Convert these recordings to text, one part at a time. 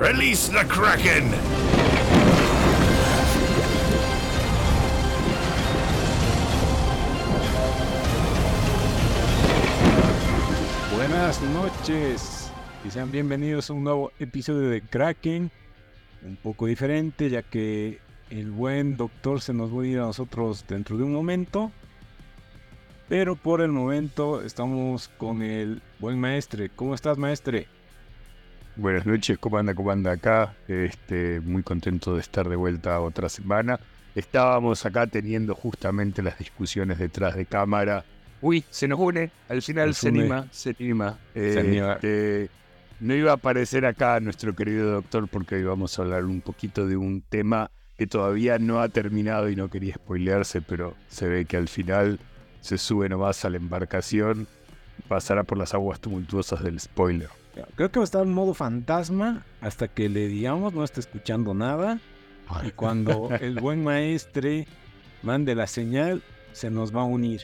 Release the Kraken! Buenas noches y sean bienvenidos a un nuevo episodio de Kraken. Un poco diferente ya que el buen doctor se nos va a ir a nosotros dentro de un momento. Pero por el momento estamos con el buen maestre. ¿Cómo estás, maestre? Buenas noches, ¿cómo anda? ¿Cómo anda acá? Este, muy contento de estar de vuelta otra semana. Estábamos acá teniendo justamente las discusiones detrás de cámara. Uy, se nos une, al final Nos se une. anima, se anima. Se anima. Este, no iba a aparecer acá nuestro querido doctor porque hoy vamos a hablar un poquito de un tema que todavía no ha terminado y no quería spoilearse, pero se ve que al final se sube nomás a la embarcación pasará por las aguas tumultuosas del spoiler. Creo que va a estar en modo fantasma hasta que le digamos no está escuchando nada. Y cuando el buen maestre mande la señal, se nos va a unir.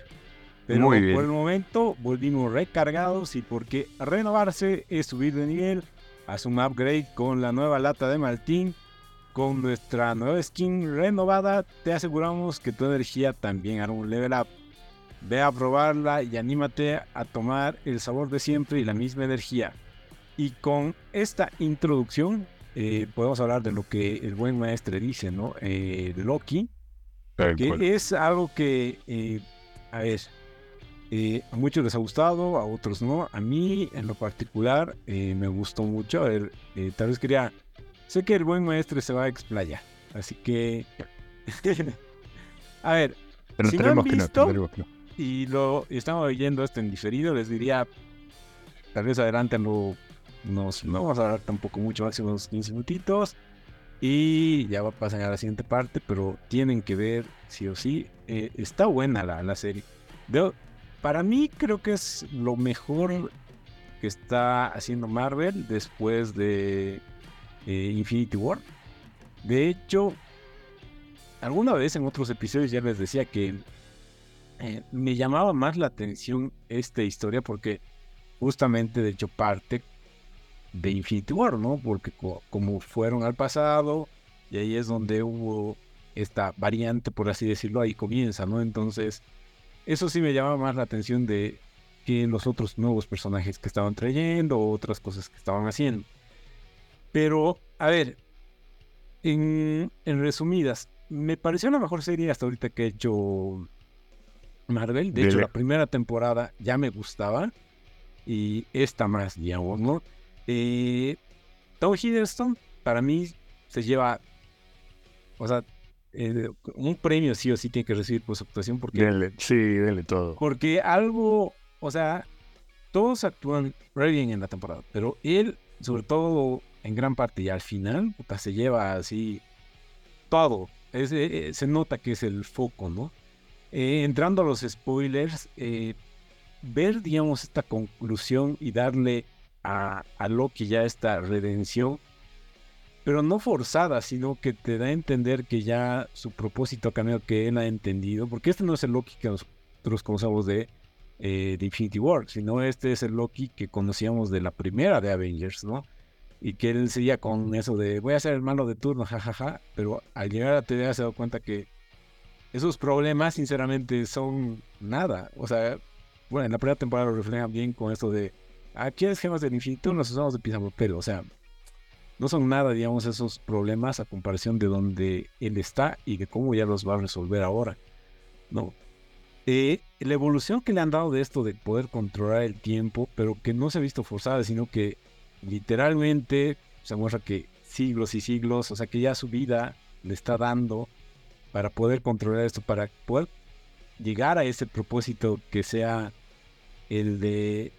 Pero Muy bien. por el momento volvimos recargados y porque renovarse es subir de nivel, haz un upgrade con la nueva lata de Martín. Con nuestra nueva skin renovada, te aseguramos que tu energía también hará un level up. Ve a probarla y anímate a tomar el sabor de siempre y la misma energía. Y con esta introducción eh, podemos hablar de lo que el buen maestre dice, ¿no? Eh, Loki, Tal que cual. es algo que, eh, a ver, eh, a muchos les ha gustado, a otros no. A mí, en lo particular, eh, me gustó mucho. A ver, tal vez quería... Sé que el buen maestre se va a explayar, así que... a ver, Pero si no han que no, visto- que no. y lo y estamos oyendo esto en diferido, les diría, tal vez adelántenlo, nos, no vamos a hablar tampoco mucho, máximo unos 15 minutitos, y ya va a pasar a la siguiente parte, pero tienen que ver, sí o sí, eh, está buena la, la serie. Para mí creo que es lo mejor que está haciendo Marvel después de eh, Infinity War. De hecho, alguna vez en otros episodios ya les decía que eh, me llamaba más la atención esta historia porque justamente de hecho parte de Infinity War, ¿no? Porque co- como fueron al pasado y ahí es donde hubo esta variante, por así decirlo, ahí comienza, ¿no? Entonces, eso sí me llamaba más la atención de que los otros nuevos personajes que estaban trayendo otras cosas que estaban haciendo. Pero, a ver, en, en resumidas, me pareció la mejor serie hasta ahorita que he hecho Marvel. De hecho, la primera temporada ya me gustaba. Y esta más, digamos, ¿no? Eh, Tom Hiddleston, para mí, se lleva. O sea, eh, un premio sí o sí tiene que recibir por su actuación. Porque Denle, sí, denle todo. porque algo, o sea, todos actúan re bien en la temporada, pero él, sobre todo en gran parte y al final, puta, se lleva así todo. Es, eh, eh, se nota que es el foco, ¿no? Eh, entrando a los spoilers, eh, ver, digamos, esta conclusión y darle a, a Loki ya esta redención, pero no forzada, sino que te da a entender que ya su propósito ha cambiado, que él ha entendido, porque este no es el Loki que nosotros conocemos de, eh, de Infinity War, sino este es el Loki que conocíamos de la primera de Avengers, ¿no? Y que él seguía con eso de voy a ser el malo de turno, jajaja, pero al llegar a TV se ha dado cuenta que esos problemas, sinceramente, son nada. O sea, bueno, en la primera temporada lo reflejan bien con esto de aquí es gemas del infinito, nos usamos de papel, o sea, no son nada, digamos, esos problemas a comparación de donde él está y de cómo ya los va a resolver ahora. No. Eh, la evolución que le han dado de esto de poder controlar el tiempo, pero que no se ha visto forzada, sino que literalmente se muestra que siglos y siglos, o sea que ya su vida le está dando para poder controlar esto, para poder llegar a ese propósito que sea el de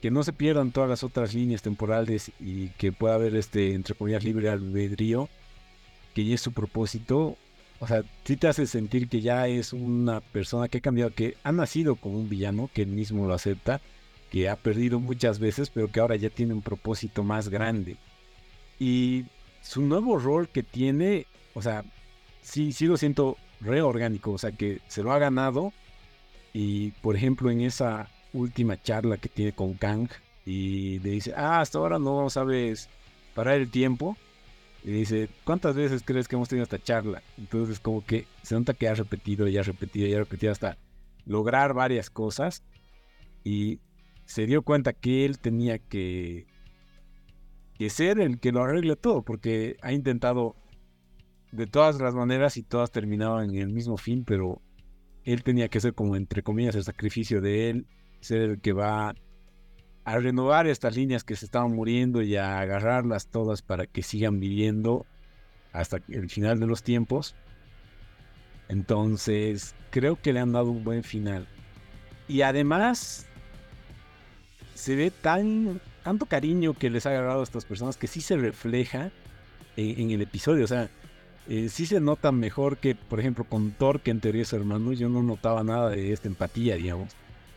que no se pierdan todas las otras líneas temporales y que pueda haber este, entre comillas, libre albedrío, que ya es su propósito. O sea, sí te hace sentir que ya es una persona que ha cambiado, que ha nacido como un villano, que él mismo lo acepta, que ha perdido muchas veces, pero que ahora ya tiene un propósito más grande. Y su nuevo rol que tiene, o sea, sí, sí lo siento reorgánico, o sea, que se lo ha ganado. Y por ejemplo, en esa última charla que tiene con Kang, y le dice, ah, hasta ahora no sabes parar el tiempo y dice, ¿cuántas veces crees que hemos tenido esta charla? Entonces como que se nota que ha repetido y ha repetido y ha repetido hasta lograr varias cosas. Y se dio cuenta que él tenía que, que ser el que lo arregle todo porque ha intentado de todas las maneras y todas terminaban en el mismo fin, pero él tenía que ser como entre comillas el sacrificio de él, ser el que va a renovar estas líneas que se estaban muriendo y a agarrarlas todas para que sigan viviendo hasta el final de los tiempos. Entonces, creo que le han dado un buen final. Y además, se ve tan, tanto cariño que les ha agarrado a estas personas que sí se refleja en, el episodio. O sea, eh, sí se nota mejor que, por ejemplo, con Thor, que en teoría es hermano, yo no notaba nada de esta empatía, digamos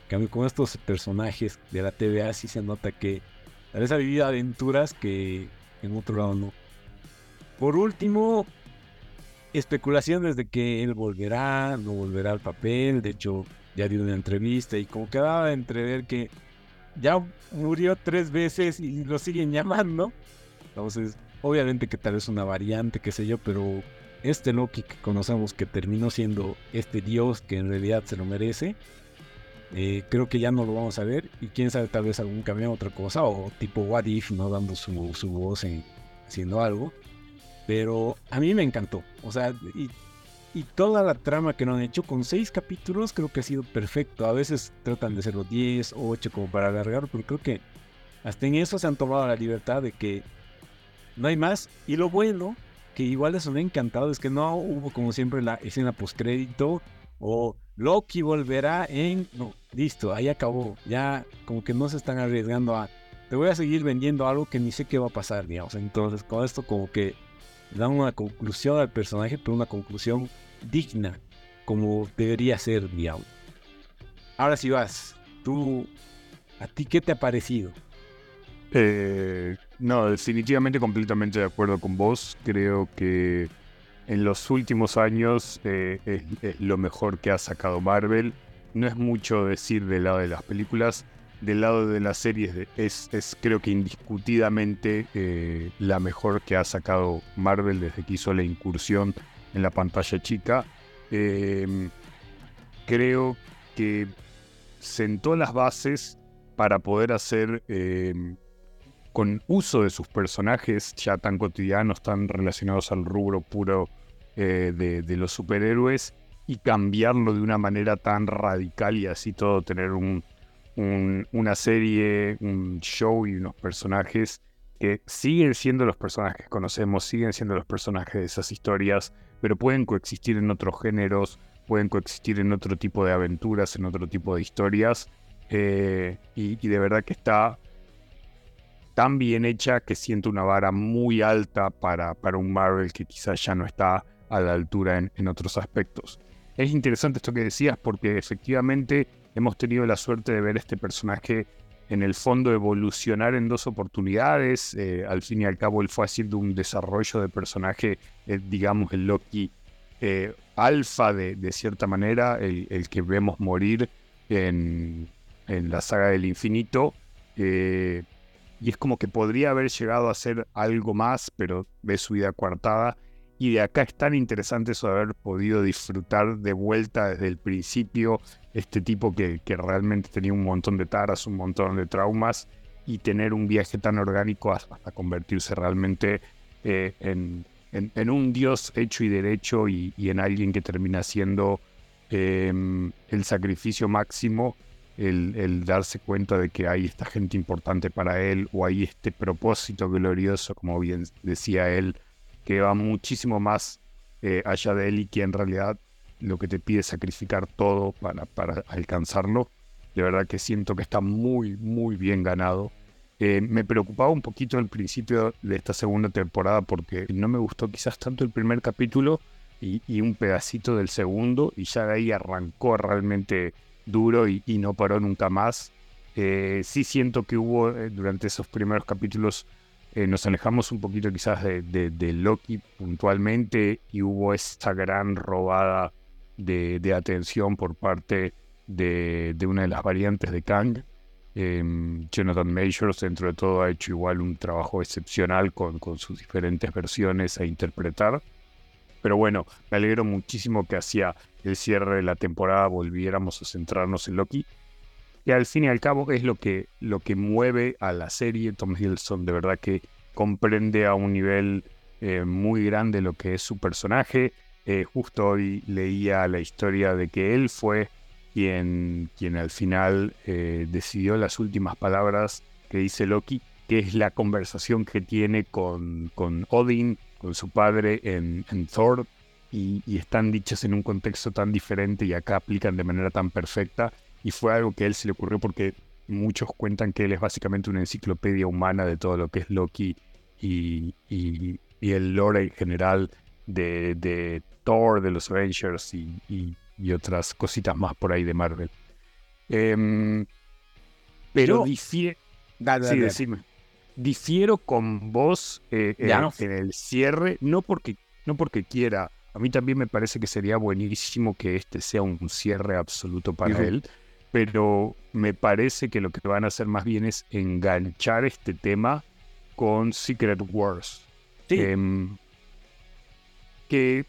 cambio, con estos personajes de la TVA sí se nota que tal vez ha vivido aventuras que en otro lado no. Por último, especulaciones de que él volverá, no volverá al papel. De hecho, ya dio una entrevista y como quedaba de entrever que ya murió tres veces y lo siguen llamando. Entonces, obviamente que tal vez una variante, qué sé yo, pero este Loki que conocemos que terminó siendo este dios que en realidad se lo merece, eh, creo que ya no lo vamos a ver. Y quién sabe, tal vez algún cambio, otra cosa. O tipo What If, ¿no? Dando su, su voz en, haciendo algo. Pero a mí me encantó. O sea, y, y, toda la trama que nos han hecho con seis capítulos creo que ha sido perfecto. A veces tratan de hacerlo 10 o 8 como para alargar, pero creo que hasta en eso se han tomado la libertad de que no hay más. Y lo bueno, que igual eso me ha encantado, es que no hubo como siempre la escena postcrédito o Loki volverá en... listo, ahí acabó. Ya como que no se están arriesgando a... Te voy a seguir vendiendo algo que ni sé qué va a pasar, digamos. Entonces con esto como que dan una conclusión al personaje, pero una conclusión digna, como debería ser, digamos. Ahora sí vas, tú, ¿a ti qué te ha parecido? Eh, no, definitivamente completamente de acuerdo con vos. Creo que en los últimos años eh, es, lo mejor que ha sacado Marvel. No es mucho decir del lado de las películas. Del lado de las series es, es creo que indiscutidamente eh, la mejor que ha sacado Marvel desde que hizo la incursión en la pantalla chica. Em, creo que sentó las bases para poder hacer em, con uso de sus personajes ya tan cotidianos, tan relacionados al rubro puro eh, de, los superhéroes y cambiarlo de una manera tan radical y así todo tener un, una serie, un show y unos personajes que siguen siendo los personajes que conocemos, siguen siendo los personajes de esas historias, pero pueden coexistir en otros géneros, pueden coexistir en otro tipo de aventuras, en otro tipo de historias. Eh, y, de verdad que está tan bien hecha que siento una vara muy alta para, para un Marvel que quizás ya no está a la altura en, otros aspectos. Es interesante esto que decías porque efectivamente hemos tenido la suerte de ver este personaje en el fondo evolucionar en dos oportunidades. Eh, al fin y al cabo él fue haciendo un desarrollo de personaje, eh, digamos el Loki eh, alfa de, cierta manera, el, que vemos morir en, en la saga del infinito y es como que podría haber llegado a ser algo más, pero ve su vida coartada. Y de acá es tan interesante eso de haber podido disfrutar de vuelta desde el principio este tipo que, que realmente tenía un montón de taras, un montón de traumas y tener un viaje tan orgánico hasta, convertirse realmente eh, en, en, un dios hecho y derecho y, en alguien que termina siendo em, el sacrificio máximo el, darse cuenta de que hay esta gente importante para él o hay este propósito glorioso, como bien decía él, que va muchísimo más eh, allá de él y que en realidad lo que te pide es sacrificar todo para, para alcanzarlo. De verdad que siento que está muy, muy bien ganado. Eh, me preocupaba un poquito al principio de esta segunda temporada porque no me gustó quizás tanto el primer capítulo y, un pedacito del segundo y ya de ahí arrancó realmente duro y, no paró nunca más. Eh, sí siento que hubo durante esos primeros capítulos, eh, nos alejamos un poquito quizás de, Loki puntualmente y hubo esta gran robada de, atención por parte de, una de las variantes de Kang. Em, Jonathan Majors, dentro de todo, ha hecho igual un trabajo excepcional con, con sus diferentes versiones a interpretar. Pero bueno, me alegro muchísimo que hacia el cierre de la temporada volviéramos a centrarnos en Loki. Y al fin y al cabo es lo que, lo que mueve a la serie. Tom Hiddleston de verdad que comprende a un nivel eh, muy grande lo que es su personaje. Eh, justo hoy leía la historia de que él fue quien, quien al final eh, decidió las últimas palabras que dice Loki, que es la conversación que tiene con, con Odin, con su padre en, Thor, y, están dichas en un contexto tan diferente y acá aplican de manera tan perfecta. Y fue algo que a él se le ocurrió porque muchos cuentan que él es básicamente una enciclopedia humana de todo lo que es Loki y, y, el lore en general de, de, Thor, de los Avengers y, y otras cositas más por ahí de Marvel. Em, pero difiero. Difiero con vos eh, en, el cierre, no porque, no porque quiera. A mí también me parece que sería buenísimo que este sea un cierre absoluto para él, pero me parece que lo que van a hacer más bien es enganchar este tema con Secret Wars. Em, que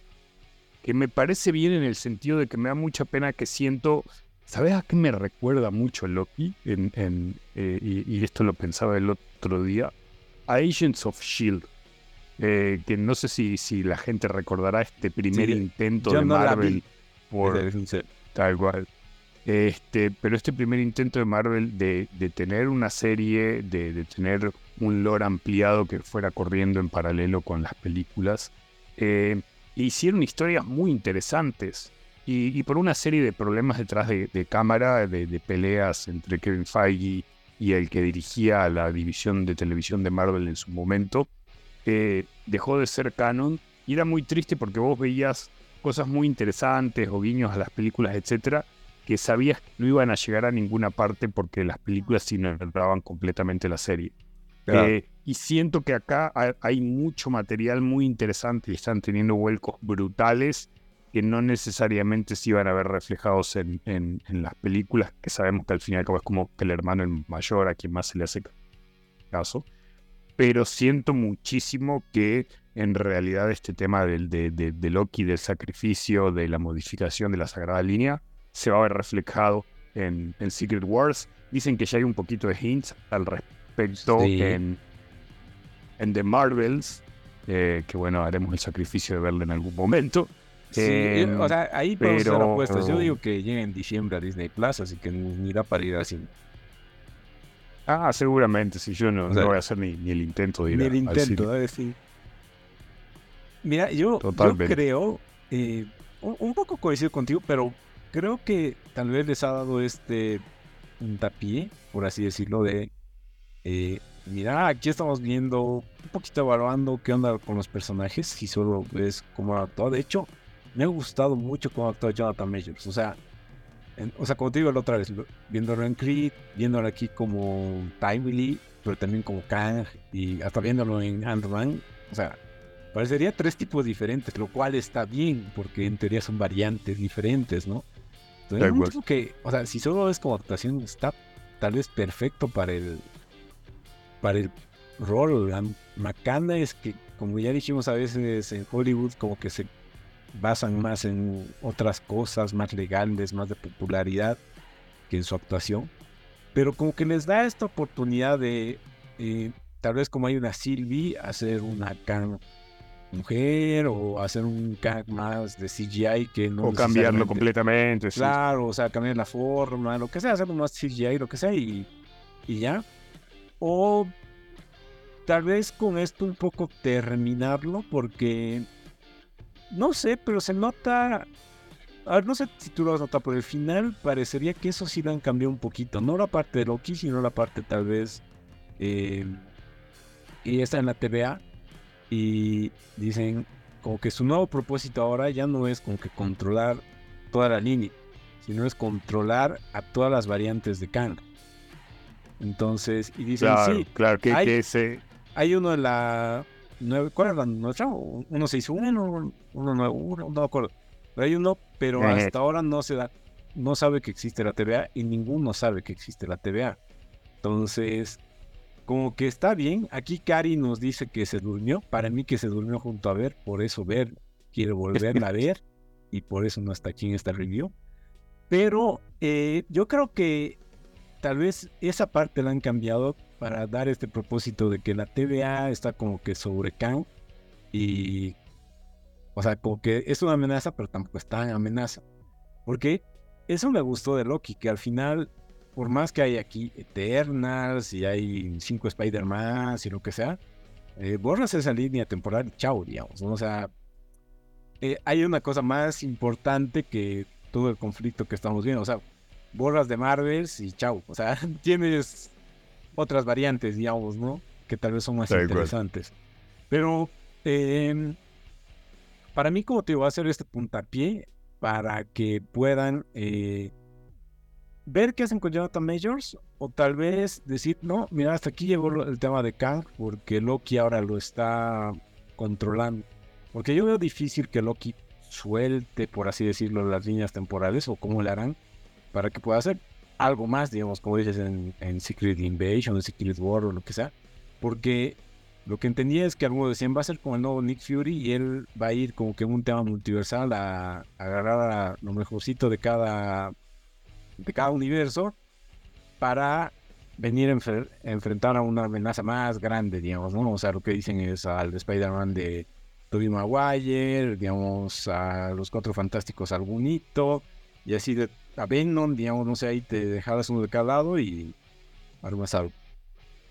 que me parece bien en el sentido de que me da mucha pena que siento, ¿sabes a qué me recuerda mucho Loki? En, eh, y, esto lo pensaba el otro día, a Agents of Shield. Eh, que no sé si, si la gente recordará este primer intento de Marvel por tal cual. Este, pero este primer intento de Marvel de, de tener una serie, de, de, tener un lore ampliado que fuera corriendo en paralelo con las películas, eh, hicieron historias muy interesantes. Y, por una serie de problemas detrás de, cámara, de, peleas entre Kevin Feige y el que dirigía la división de televisión de Marvel en su momento, eh, dejó de ser canon. Y era muy triste porque vos veías cosas muy interesantes o guiños a las películas, etcétera, que sabías que no iban a llegar a ninguna parte porque las películas ignoraban completamente la serie. Eh, y siento que acá hay mucho material muy interesante y están teniendo vuelcos brutales que no necesariamente se iban a ver reflejados en, en, las películas, que sabemos que al final es como que el hermano el mayor a quien más se le hace caso. Pero siento muchísimo que en realidad este tema del, de, de, Loki, del sacrificio, de la modificación de la Sagrada Línea, se va a ver reflejado en, en Secret Wars. Dicen que ya hay un poquito de hints al respecto en, en The Marvels, eh, que bueno, haremos el sacrificio de verlo en algún momento. Sí, o sea, ahí podemos hacer apuestas. Yo digo que llega en diciembre a Disney Plus, así que ni da para ir así. Ah, seguramente, si yo no, no voy a hacer ni, el intento de ir Ni el intento, de decir. Mira, yo, yo creo, eh, un, un, poco coincido contigo, pero creo que tal vez les ha dado este puntapié, por así decirlo, de eh, mira, aquí estamos viendo, un poquito evaluando qué onda con los personajes, si solo ves cómo actuado. De hecho, me ha gustado mucho cómo actuado Jonathan Majors. O sea, o sea, como te digo la otra vez, viéndolo en Creed, viéndolo aquí como Timely, pero también como Kang, y hasta viéndolo en Ant-Man, o sea, parecería tres tipos diferentes, lo cual está bien, porque en teoría son variantes diferentes, ¿no? Entonces, que, o sea, si solo ves como actuación, está tal vez perfecto para el, para el rol. La macana es que, como ya dijimos a veces en Hollywood, como que se basan más en otras cosas más legales, más de popularidad que en su actuación. Pero como que les da esta oportunidad de, eh, tal vez como hay una Sylvie, hacer una Kang mujer o hacer un Kang más de CGI que no... O cambiarlo completamente. Claro, o sea, cambiar la forma, lo que sea, hacer más CGI, lo que sea y, y ya. O tal vez con esto un poco terminarlo porque no sé, pero se nota. A ver, no sé si tú lo vas a notar, pero el final parecería que eso sí lo han cambiado un poquito. No la parte de Loki, sino la parte tal vez. Eh, y está en la TVA. Y dicen como que su nuevo propósito ahora ya no es como que controlar toda la línea, sino es controlar a todas las variantes de Kang. Entonces, y dicen, claro, sí, claro, que, ese... hay uno en la... ¿Cuál es la nuestra? Uno se hizo uno, uno nuevo, uno, no me acuerdo. Pero hay uno, pero hasta ahora no se da, no sabe que existe la TVA y ninguno sabe que existe la TVA. Entonces, como que está bien. Aquí Cari nos dice que se durmió. Para mí que se durmió junto a ver, por eso ver, quiere volverla a ver y por eso no está aquí en esta review. Pero eh, yo creo que tal vez esa parte la han cambiado para dar este propósito de que la TVA está como que sobre Kang y o sea, como que es una amenaza, pero tampoco es tan amenaza. Porque eso me gustó de Loki, que al final, por más que hay aquí Eternals y hay cinco Spider-Man y lo que sea, eh, borras esa línea temporal y chao, digamos. O sea, eh, hay una cosa más importante que todo el conflicto que estamos viendo. O sea, borras de Marvels y chao. O sea, tienes otras variantes, digamos, ¿no? Que tal vez son más interesantes. Pero eh, para mí, como te digo, va a ser este puntapié para que puedan eh, ver qué hacen con Jonathan Majors o tal vez decir, no, mira, hasta aquí llegó el tema de Kang porque Loki ahora lo está controlando. Porque yo veo difícil que Loki suelte, por así decirlo, las líneas temporales o cómo le harán para que pueda hacer algo más, digamos, como dices en, en Secret Invasion, en Secret War o lo que sea. Porque lo que entendía es que algunos decían va a ser como el nuevo Nick Fury y él va a ir como que en un tema multiversal a, agarrar a lo mejorcito de cada, de cada universo para venir a, enfrentar a una amenaza más grande, digamos, ¿no? O sea, lo que dicen es al Spider-Man de Tobey Maguire, digamos, a los Cuatro Fantásticos algún hito, y así de a Venom, digamos, no sé, ahí te dejabas uno de cada lado y armas algo.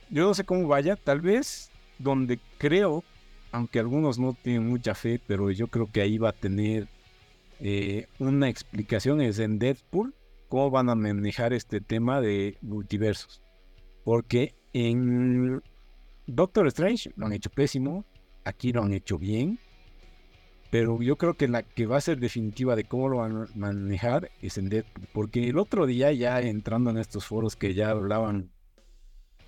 Yo no sé cómo vaya, tal vez donde creo, aunque algunos no tienen mucha fe, pero yo creo que ahí va a tener eh, una explicación es en Deadpool, cómo van a manejar este tema de multiversos. Porque en Doctor Strange lo han hecho pésimo, aquí lo han hecho bien, pero yo creo que la que va a ser definitiva de cómo lo van a manejar es en Deadpool, porque el otro día ya entrando en estos foros que ya hablaban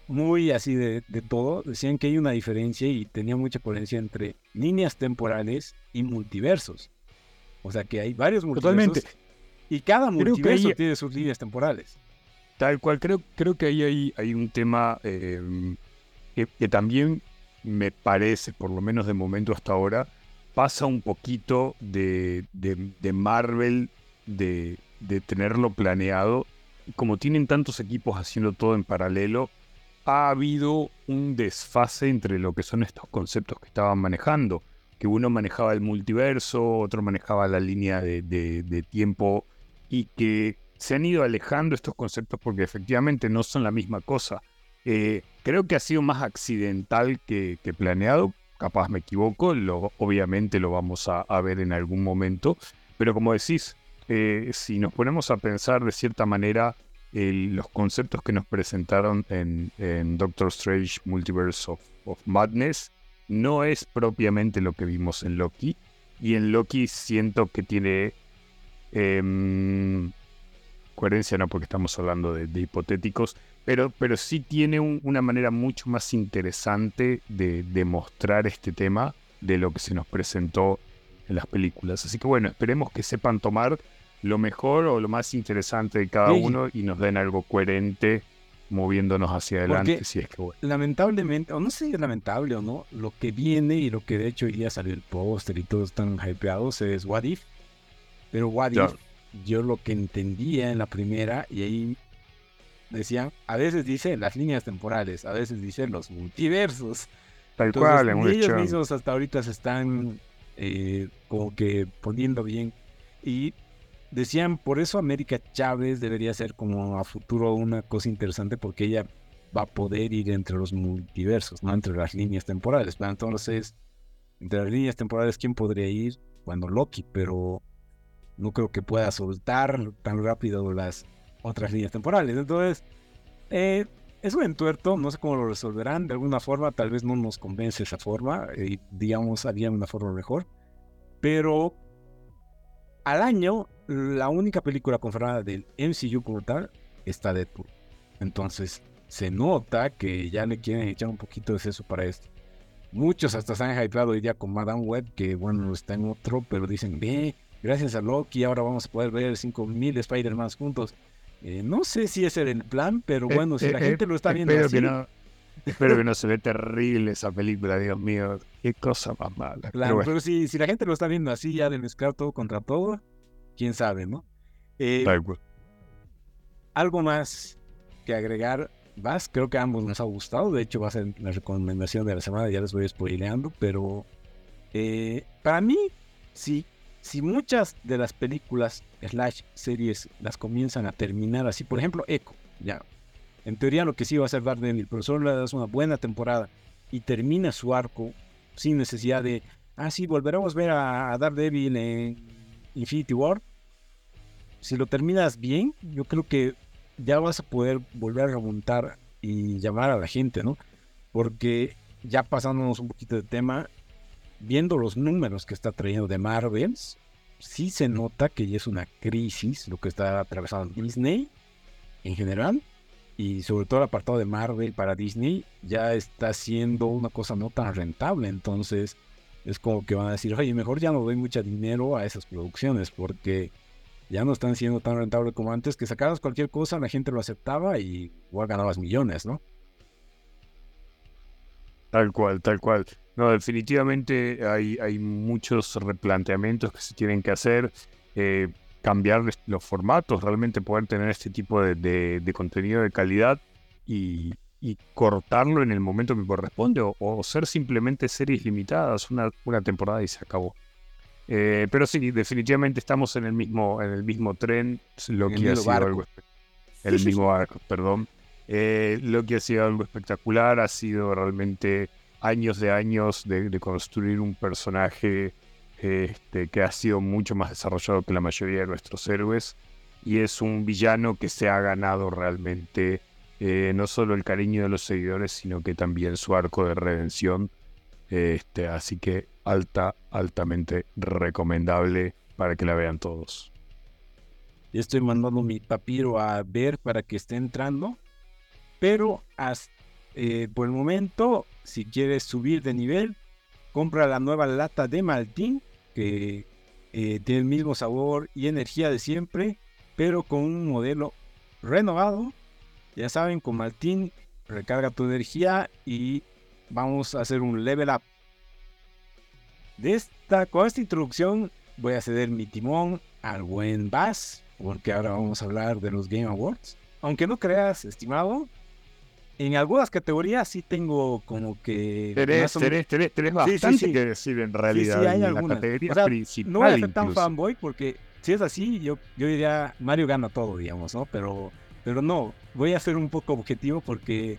muy así de, todo, decían que hay una diferencia y tenía mucha potencia entre líneas temporales y multiversos. O sea que hay varios multiversos. Totalmente. Y cada multiverso tiene sus líneas temporales. Tal cual, creo, creo que ahí hay, hay un tema em, que, también me parece, por lo menos de momento hasta ahora, pasa un poquito de, de, Marvel de, de tenerlo planeado. Como tienen tantos equipos haciendo todo en paralelo, ha habido un desfase entre lo que son estos conceptos que estaban manejando, que uno manejaba el multiverso, otro manejaba la línea de, tiempo y que se han ido alejando estos conceptos porque efectivamente no son la misma cosa. Eh, creo que ha sido más accidental que, planeado, capaz me equivoco, obviamente lo vamos a, ver en algún momento, pero como decís, eh, si nos ponemos a pensar de cierta manera los conceptos que nos presentaron en, Doctor Strange Multiverse of, Madness no es propiamente lo que vimos en Loki. Y en Loki siento que tiene em, coherencia, no porque estamos hablando de, hipotéticos, pero, pero sí tiene una manera mucho más interesante de, de mostrar este tema de lo que se nos presentó en las películas. Así que bueno, esperemos que sepan tomar lo mejor o lo más interesante de cada uno y nos den algo coherente moviéndonos hacia adelante, si es que Lamentablemente, o no sé si es lamentable o no, lo que viene y lo que de hecho ya salió el póster y todos están hypeados es What If. Pero What If, yo lo que entendía en la primera, y ahí decían, a veces dice las líneas temporales, a veces dice los multiversos. Tal cual, ellos mismos hasta ahorita se están eh, como que poniendo bien. Y decían, por eso América Chávez debería ser como a futuro una cosa interesante porque ella va a poder ir entre los multiversos, no entre las líneas temporales. Entonces, entre las líneas temporales, ¿quién podría ir? Bueno, Loki, pero no creo que pueda soltar tan rápido las otras líneas temporales. Entonces, eh, es un entuerto, no sé cómo lo resolverán. De alguna forma, tal vez no nos convence esa forma, y digamos, haría una forma mejor. Pero al año, la única película confirmada del MCU como tal está Deadpool. Entonces, se nota que ya le quieren echar un poquito de seso para esto. Muchos hasta se han hypeado hoy día con Madame Web, que bueno, está en otro, pero dicen, ve, gracias a Loki, ahora vamos a poder ver 5000 Spider-Man juntos. Eh, no sé si ese era el plan, pero Eh, bueno, si eh, la gente lo está viendo espero así, que no, espero que no se ve terrible esa película, Dios mío. Qué cosa más mala. Pero claro, bueno, pero si, si la gente lo está viendo así ya de mezclar todo contra todo, quién sabe, ¿no? Algo más que agregar, Vas, creo que a ambos nos ha gustado, de hecho va a ser la recomendación de la semana, ya les voy spoileando, pero eh, para mí, sí, si muchas de las películas slash series las comienzan a terminar así, por ejemplo, Echo, ya, en teoría lo que sí va a ser Daredevil, pero solo le das una buena temporada y termina su arco sin necesidad de, ah, sí, volveremos a ver a, a Daredevil en Infinity War. Si lo terminas bien, yo creo que ya vas a poder volver a remontar y llamar a la gente, ¿no? Porque ya pasándonos un poquito de tema, viendo los números que está trayendo de Marvels, sí se nota que ya es una crisis lo que está atravesando Disney en general y sobre todo el apartado de Marvel para Disney ya está siendo una cosa no tan rentable, entonces es como que van a decir, oye, mejor ya no doy mucho dinero a esas producciones porque ya no están siendo tan rentables como antes, que sacabas cualquier cosa, la gente lo aceptaba y igual ganabas millones, ¿no? Tal cual, tal cual. No, definitivamente hay, hay muchos replanteamientos que se tienen que hacer. eh, cambiar los formatos, realmente poder tener este tipo de, de- de contenido de calidad y, y cortarlo en el momento que corresponde o, o ser simplemente series limitadas, una, una temporada y se acabó. Eh, pero sí, definitivamente estamos en el mismo, en el mismo tren, lo que ha sido barco. algo espe- el mismo barco, perdón. Eh, lo que ha sido algo espectacular ha sido realmente años de años de, construir un personaje este, que ha sido mucho más desarrollado que la mayoría de nuestros héroes y es un villano que se ha ganado realmente eh, no solo el cariño de los seguidores, sino que también su arco de redención. Este, así que alta, altamente recomendable para que la vean todos. Estoy mandando mi papiro a ver para que esté entrando. Pero as- eh, por el momento, si quieres subir de nivel, compra la nueva lata de Maltín, que eh, tiene el mismo sabor y energía de siempre, pero con un modelo renovado. Ya saben, con Maltín recarga tu energía y vamos a hacer un level up. De esta, con esta introducción voy a ceder mi timón al buen Bass, porque ahora vamos a hablar de los Game Awards. Aunque no creas, estimado, en algunas categorías sí tengo como que... Tenés, tenés, tenés, tenés Sí, sí, bastante sí. que decir en Sí, realidad sí, hay en la algunas. categoría O sea, principal. no voy a ser tan incluso. fanboy porque si es así, yo, yo diría Mario gana todo, digamos, ¿no? Pero, pero no, voy a ser un poco objetivo porque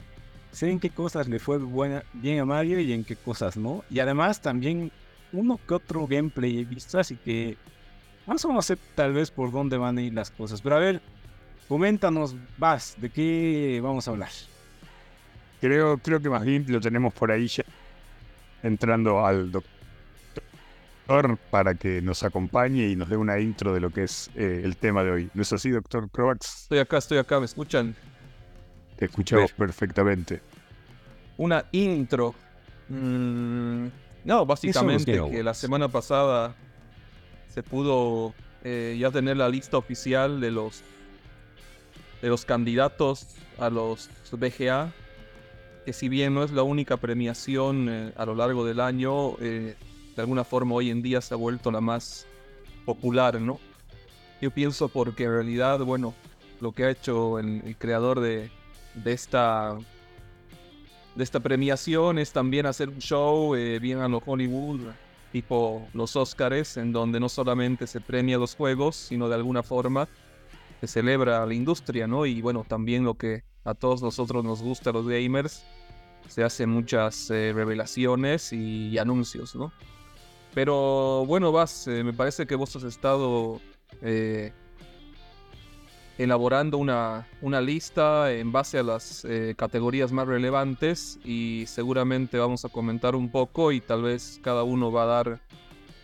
sé en qué cosas le fue buena, bien a Mario y en qué cosas no. Y además también uno que otro gameplay he visto, así que más o menos sé tal vez por dónde van a ir las cosas. Pero a ver, coméntanos, Vas, ¿de qué vamos a hablar? Creo, creo que más bien lo tenemos por ahí ya entrando al doctor para que nos acompañe y nos dé una intro de lo que es eh, el tema de hoy. ¿No es así, doctor Croax? Estoy acá, estoy acá, ¿me escuchan? Te escuchamos perfectamente. Una intro. Mm, no, básicamente que la semana pasada se pudo eh, ya tener la lista oficial de los de los candidatos a los BGA. Que si bien no es la única premiación eh, a lo largo del año, eh, de alguna forma hoy en día se ha vuelto la más popular, ¿no? Yo pienso porque en realidad, bueno, lo que ha hecho el, creador de, de esta de esta premiación es también hacer un show eh, bien a lo Hollywood, tipo los Oscars, en donde no solamente se premia los juegos, sino de alguna forma se celebra la industria, ¿no? Y bueno, también lo que a todos nosotros nos gusta, los gamers, se hacen muchas eh, revelaciones y, y anuncios, ¿no? Pero bueno, Vas, eh, me parece que vos has estado eh, elaborando una, una lista en base a las eh, categorías más relevantes y seguramente vamos a comentar un poco y tal vez cada uno va a dar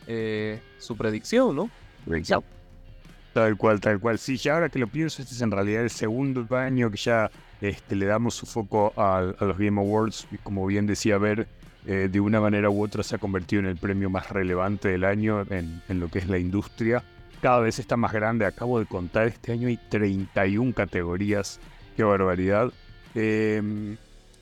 eh, su predicción, ¿no? Tal cual, tal cual. Sí, ya ahora que lo pienso, este es en realidad el segundo año que ya este, le damos su foco a, los Game Awards. Y como bien decía Ver, eh, de una manera u otra se ha convertido en el premio más relevante del año en, en lo que es la industria. cada vez está más grande. Acabo de contar, este año hay 31 categorías. Qué barbaridad. Em,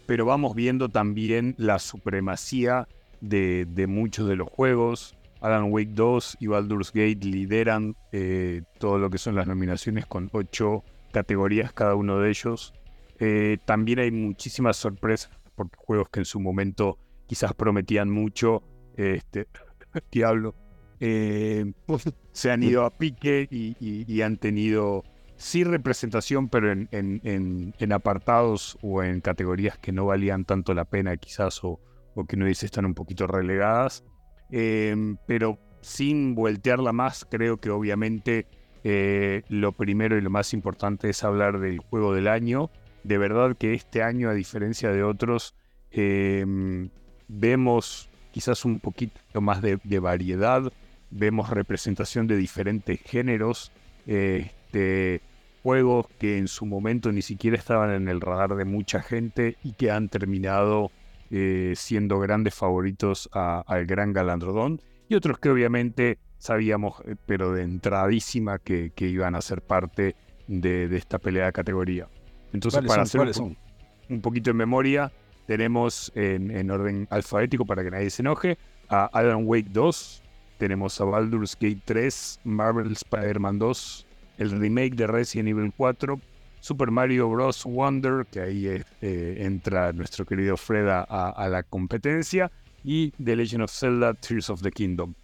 pero vamos viendo también la supremacía de, muchos de los juegos. Alan Wake 2 y Baldur's Gate lideran eh, todo lo que son las nominaciones con 8 categorías cada uno de ellos. Eh, también hay muchísimas sorpresas porque juegos que en su momento quizás prometían mucho, este, diablo, eh, se han ido a pique y, han tenido sí representación, pero en, apartados o en categorías que no valían tanto la pena quizás o, que no dice están un poquito relegadas. Eh, pero sin voltearla más, creo que obviamente eh, lo primero y lo más importante es hablar del juego del año. De verdad que este año, a diferencia de otros, vemos quizás un poquito más de variedad vemos representación de diferentes géneros, este, juegos que en su momento ni siquiera estaban en el radar de mucha gente y que han terminado eh, siendo grandes favoritos al gran Galandrodón, y otros que obviamente sabíamos, eh, pero de entradísima, que, iban a ser parte de, esta pelea de categoría. Entonces, para hacer un, poquito de memoria, tenemos en, en, orden alfabético, para que nadie se enoje, a Alan Wake 2, tenemos a Baldur's Gate 3, Marvel Spider-Man 2, el remake de Resident Evil 4, Super Mario Bros. Wonder, que ahí eh, entra nuestro querido Fred a, la competencia, y The Legend of Zelda Tears of the Kingdom.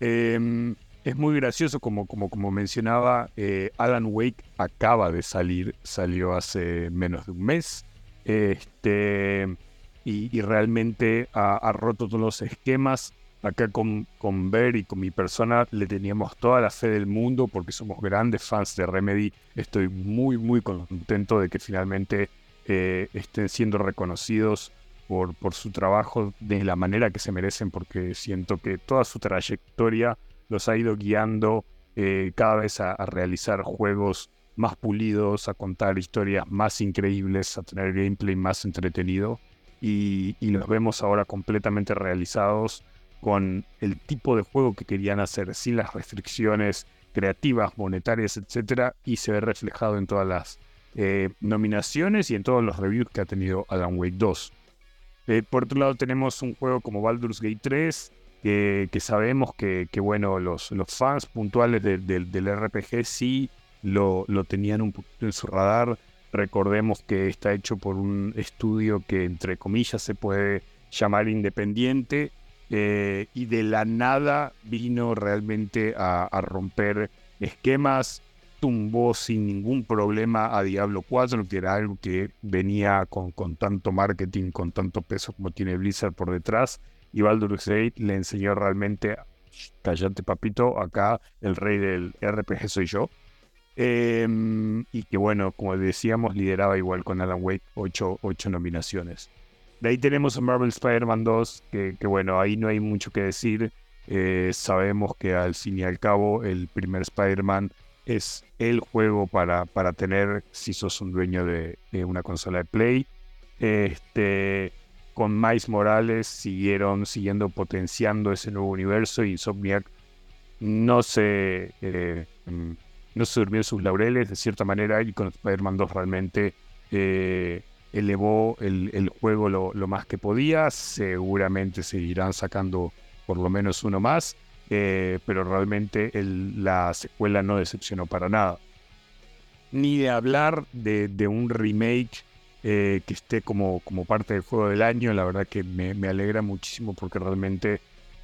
Em, es muy gracioso, como, como, como mencionaba, eh, Alan Wake acaba de salir, salió hace menos de un mes. Este, y, realmente ha, roto todos los esquemas acá con, con Ver y con mi persona le teníamos toda la fe del mundo porque somos grandes fans de Remedy. Estoy muy, muy contento de que finalmente eh, estén siendo reconocidos por, por su trabajo de la manera que se merecen porque siento que toda su trayectoria los ha ido guiando eh, cada vez a, realizar juegos más pulidos, a contar historias más increíbles, a tener gameplay más entretenido y, y los vemos ahora completamente realizados con el tipo de juego que querían hacer, sin las restricciones creativas, monetarias, etcétera, y se ve reflejado en todas las eh, nominaciones y en todos los reviews que ha tenido Alan Wake 2. Eh, por otro lado, tenemos un juego como Baldur's Gate 3, que sabemos que, bueno, los, los, fans puntuales del RPG sí lo, lo tenían un poquito en su radar. Recordemos que está hecho por un estudio que, entre comillas, se puede llamar independiente eh, y de la nada vino realmente a, romper esquemas, tumbó sin ningún problema a Diablo 4, que era algo que venía con, con tanto marketing, con tanto peso como tiene Blizzard por detrás, y Baldur's Gate le enseñó realmente, callate papito, acá el rey del RPG soy yo. Em, y que bueno, como decíamos, lideraba igual con Alan Wake 8, 8 nominaciones. De ahí tenemos a Marvel Spider-Man 2, que, bueno, ahí no hay mucho que decir. Eh, sabemos que al fin y al cabo el primer Spider-Man es el juego para, para tener si sos un dueño de, una consola de Play. Este, con Miles Morales siguieron siguiendo potenciando ese nuevo universo y Insomniac no se, eh, mm, no se durmió en sus laureles de cierta manera y con Spider-Man 2 realmente eh, elevó el, juego lo, más que podía. Seguramente seguirán sacando por lo menos uno más, eh, pero realmente la secuela no decepcionó para nada. Ni de hablar de, un remake eh, que esté como, como parte del juego del año, la verdad que me, alegra muchísimo porque realmente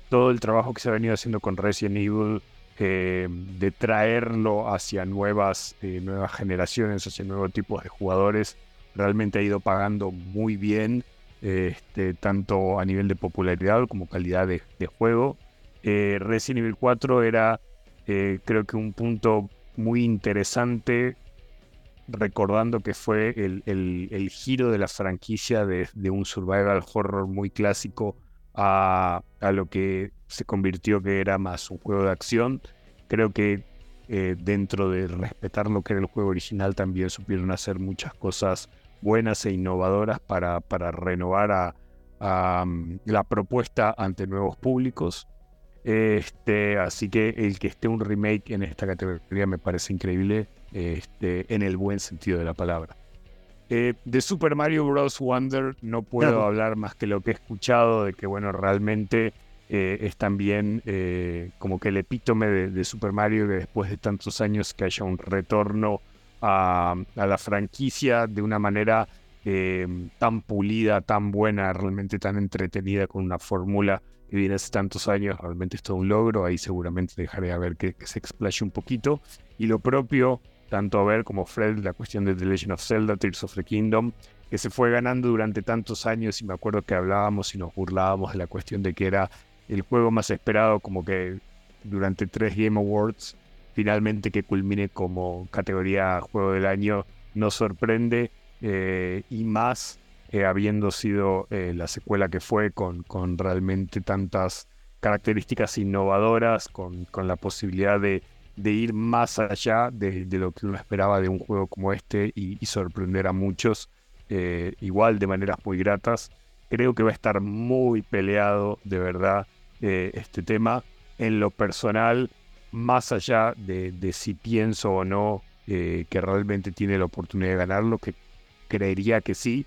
todo el trabajo que se ha venido haciendo con Resident Evil, eh, de traerlo hacia nuevas, nuevas generaciones, hacia nuevos tipos de jugadores, realmente ha ido pagando muy bien, este, tanto a nivel de popularidad como calidad de, juego. Eh, Resident Evil 4 era, eh, creo que un punto muy interesante, recordando que fue el, giro de la franquicia de, un survival horror muy clásico a, lo que se convirtió que era más un juego de acción. Creo que eh, dentro de respetar lo que era el juego original también supieron hacer muchas cosas buenas e innovadoras para, para renovar a, mm, la propuesta ante nuevos públicos. Este, así que el que esté un remake en esta categoría me parece increíble, este, en el buen sentido de la palabra. Eh, de Super Mario Bros. Wonder no puedo hablar más que lo que he escuchado, de que bueno, realmente eh, es también eh, como que el epítome de, Super Mario, que después de tantos años que haya un retorno a, la franquicia de una manera tan pulida, tan buena, realmente tan entretenida, con una fórmula viene hace tantos años, realmente es todo un logro. Ahí seguramente dejaré a ver que, que se explaye un poquito. Y lo propio tanto a ver como Fred la cuestión de The Legend of Zelda, Tears of the Kingdom, que se fue ganando durante tantos años y me acuerdo que hablábamos y nos burlábamos de la cuestión de que era el juego más esperado como que durante tres Game Awards, finalmente que culmine como categoría Juego del Año, nos sorprende eh, y más habiendo sido eh, la secuela que fue con, con realmente tantas características innovadoras, con, con la posibilidad de de ir más allá de, lo que uno esperaba de un juego como este y, sorprender a muchos, eh, igual de maneras muy gratas. Creo que va a estar muy peleado de verdad eh, este tema. En lo personal, más allá de, si pienso o no que realmente tiene la oportunidad de ganarlo, que creería que sí.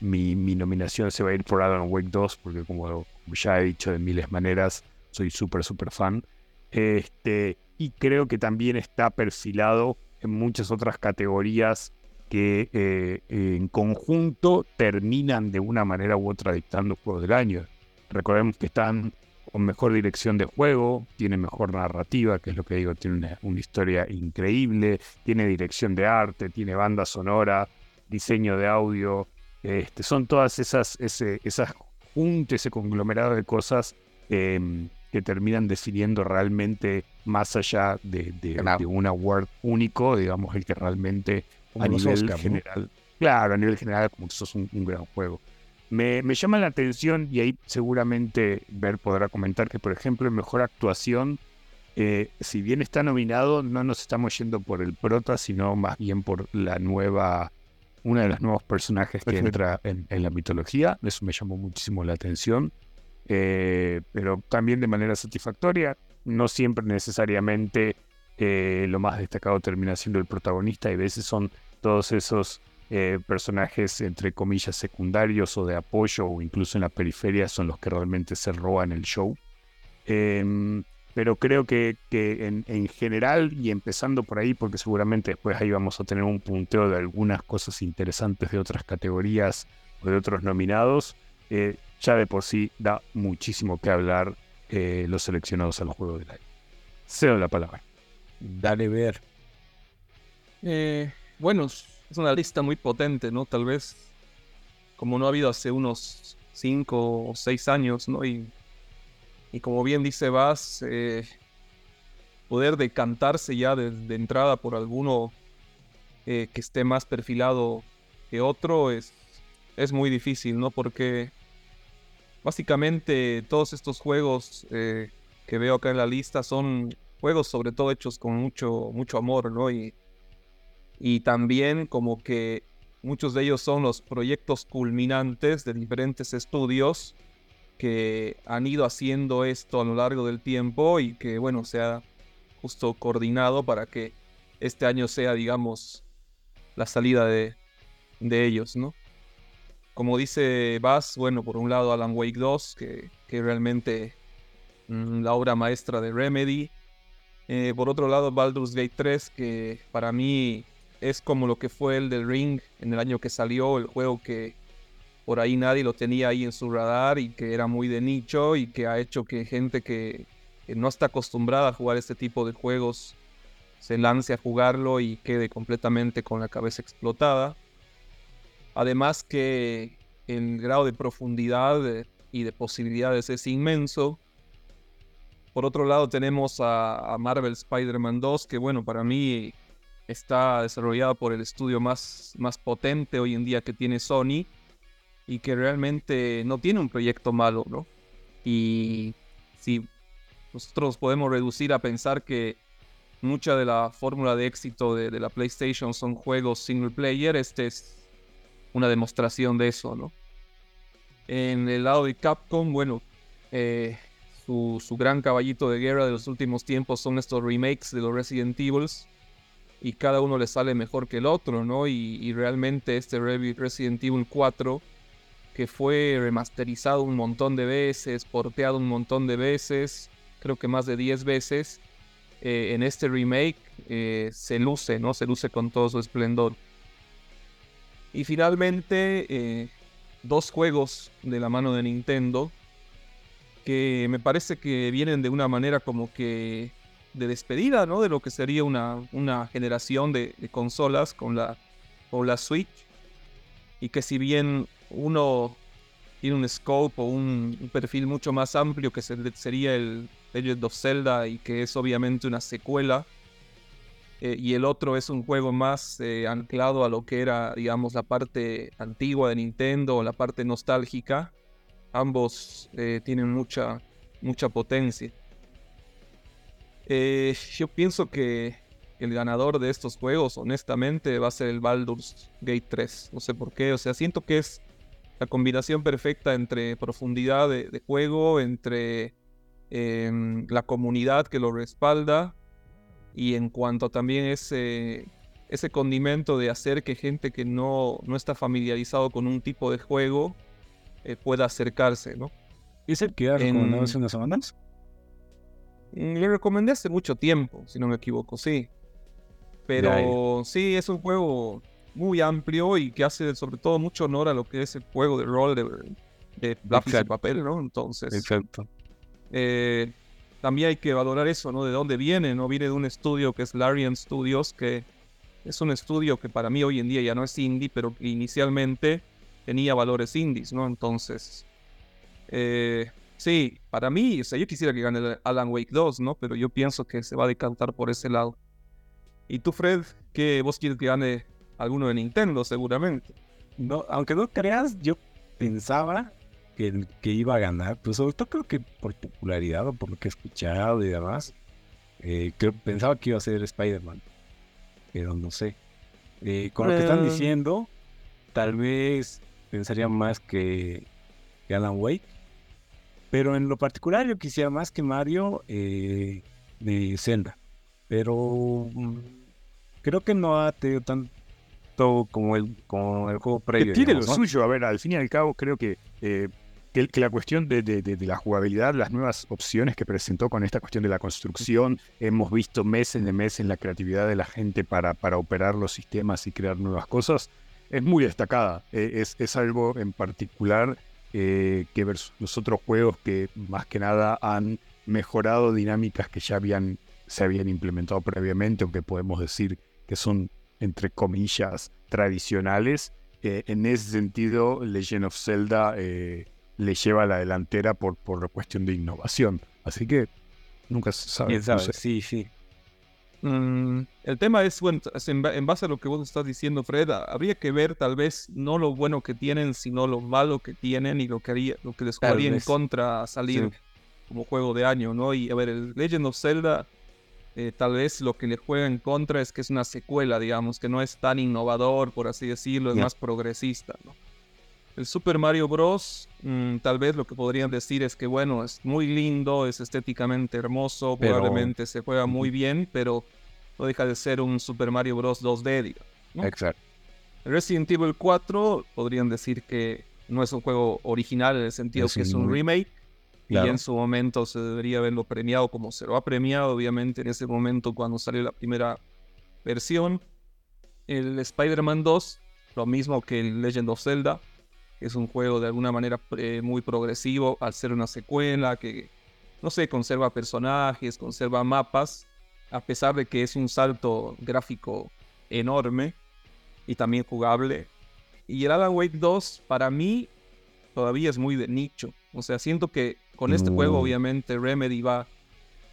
Mi, mi, nominación se va a ir por Alan Wake 2, porque como ya he dicho de miles maneras, soy súper, súper fan. Este, y creo que también está perfilado en muchas otras categorías que eh, en conjunto terminan de una manera u otra dictando juegos del año. Recordemos que están con mejor dirección de juego, tiene mejor narrativa, que es lo que digo, tiene una, historia increíble, tiene dirección de arte, tiene banda sonora, diseño de audio, este, son todas esas, ese, esas juntas, ese conglomerado de cosas em, que terminan decidiendo realmente más allá de, de, un award único, digamos, el que realmente a nivel general, claro, a nivel general, como que eso es un, gran juego. Me, me, llama la atención, y ahí seguramente Ver podrá comentar que, por ejemplo, en mejor actuación, eh, si bien está nominado, no nos estamos yendo por el prota, sino más bien por la nueva, una de los nuevos personajes que entra en, en la mitología. Eso me llamó muchísimo la atención. Eh, pero también de manera satisfactoria. No siempre necesariamente eh, lo más destacado termina siendo el protagonista, y a veces son todos esos eh, personajes, entre comillas, secundarios o de apoyo, o incluso en la periferia, son los que realmente se roban el show. Pero creo que, que en, en, general, y empezando por ahí, porque seguramente después ahí vamos a tener un punteo de algunas cosas interesantes de otras categorías o de otros nominados, ya de por sí da muchísimo que hablar eh, los seleccionados al juego del año. Cedo la palabra. Dale ver. Eh, bueno, es una lista muy potente, ¿no? Tal vez como no ha habido hace unos 5 o 6 años, ¿no? Y, y como bien dice Vaz, eh, poder decantarse ya de, entrada por alguno que esté más perfilado que otro es, es muy difícil, ¿no? Porque Básicamente todos estos juegos eh, que veo acá en la lista son juegos sobre todo hechos con mucho, mucho amor, ¿no? Y, y también como que muchos de ellos son los proyectos culminantes de diferentes estudios que han ido haciendo esto a lo largo del tiempo y que, bueno, se ha justo coordinado para que este año sea, digamos, la salida de, de ellos, ¿no? como dice Bass, bueno, por un lado Alan Wake 2, que, que realmente mm, la obra maestra de Remedy. Eh, por otro lado, Baldur's Gate 3, que para mí es como lo que fue el del Ring en el año que salió, el juego que por ahí nadie lo tenía ahí en su radar y que era muy de nicho y que ha hecho que gente que, no está acostumbrada a jugar este tipo de juegos se lance a jugarlo y quede completamente con la cabeza explotada. Además que el grado de profundidad y de posibilidades es inmenso. Por otro lado tenemos a, Marvel Spider-Man 2, que bueno, para mí está desarrollado por el estudio más, más potente hoy en día que tiene Sony y que realmente no tiene un proyecto malo, ¿no? Y si nosotros podemos reducir a pensar que mucha de la fórmula de éxito de, la PlayStation son juegos single player, este es una demostración de eso, ¿no? En el lado de Capcom, bueno, eh, su, gran caballito de guerra de los últimos tiempos son estos remakes de los Resident Evils y cada uno le sale mejor que el otro, ¿no? Y, y realmente este Re- Resident Evil 4, que fue remasterizado un montón de veces, porteado un montón de veces, creo que más de 10 veces, eh, en este remake eh, se luce, ¿no? Se luce con todo su esplendor. Y finalmente, eh, dos juegos de la mano de Nintendo que me parece que vienen de una manera como que de despedida, ¿no? De lo que sería una, una generación de, de consolas con la, con la Switch. Y que si bien uno tiene un scope o un, perfil mucho más amplio que se- sería el Legend of Zelda y que es obviamente una secuela, eh, y el otro es un juego más eh, anclado a lo que era, digamos, la parte antigua de Nintendo o la parte nostálgica. Ambos eh, tienen mucha, mucha potencia. Yo pienso que el ganador de estos juegos, honestamente, va a ser el Baldur's Gate 3. No sé por qué, o sea, siento que es la combinación perfecta entre profundidad de, de juego, entre em, la comunidad que lo respalda y en cuanto a también ese, ese condimento de hacer que gente que no, no está familiarizado con un tipo de juego eh, pueda acercarse, ¿no? ¿Es el que ha En- recomendado hace unas semanas? Mm, Le recomendé hace mucho tiempo, si no me equivoco, sí. Pero sí, es un juego muy amplio y que hace sobre todo mucho honor a lo que es el juego de rol de, de lápiz y papel, ¿no? Entonces, Exacto. eh, también hay que valorar eso, ¿no? De dónde viene, ¿no? Viene de un estudio que es Larian Studios, que es un estudio que para mí hoy en día ya no es indie, pero que inicialmente tenía valores indies, ¿no? Entonces, eh, sí, para mí, o sea, yo quisiera que gane Alan Wake 2, ¿no? Pero yo pienso que se va a decantar por ese lado. ¿Y tú, Fred, qué vos quieres que gane alguno de Nintendo, seguramente? No, aunque no creas, yo pensaba que, iba a ganar, pues sobre todo creo que por popularidad o por lo que he escuchado y demás, eh, creo, pensaba que iba a ser Spider-Man, pero no sé. Eh, con lo que están Eh. diciendo, tal vez pensaría más que, que Alan Wake, pero en lo particular yo quisiera más que Mario eh, de Zelda, pero mm, creo que no ha tenido como el, como el juego Que previo. tiene lo suyo, a ver, al fin y al cabo creo que, eh, que, que la cuestión de, de- de- de la jugabilidad, las nuevas opciones que presentó con esta cuestión de la construcción, hemos visto meses de meses la creatividad de la gente para, para operar los sistemas y crear nuevas cosas, es muy destacada. Eh, es, es algo en particular eh, que versus los otros juegos que más que nada han mejorado dinámicas que ya habían, se habían implementado previamente o que podemos decir que son, entre comillas, tradicionales. Eh, en ese sentido, Legend of Zelda eh, le lleva a la delantera por, por la cuestión de innovación. Así que nunca se sabe. ¿Quién no sabe? sé. Sí, sí. Mm, el tema es, bueno, es en, ba- en base a lo que vos estás diciendo, Fred, habría que ver tal vez no lo bueno que tienen, sino lo malo que tienen y lo que haría, lo que les jugaría en contra a salir Sí. como juego de año, ¿no? Y a ver, el Legend of Zelda, eh, tal vez lo que le juega en contra es que es una secuela, digamos, que no es tan innovador, por así decirlo, es más progresista, ¿no? El Super Mario Bros. mm, tal vez lo que podrían decir es que, bueno, es muy lindo, es estéticamente hermoso, Pero- probablemente se juega muy bien, pero no deja de ser un Super Mario Bros. 2D, digamos. ¿no? Exacto. Resident Evil 4 podrían decir que no es un juego original en el sentido Es que es un un remake. Y Claro. en su momento se debería haberlo premiado como se lo ha premiado, obviamente, en ese momento cuando salió la primera versión. El Spider-Man 2, lo mismo que el Legend of Zelda, es un juego de alguna manera eh, muy progresivo al ser una secuela, que, no sé, conserva personajes, conserva mapas, a pesar de que es un salto gráfico enorme y también jugable. Y el Alan Wake 2, para mí, todavía es muy de nicho. O sea, siento que con este juego, Mm. obviamente, Remedy va,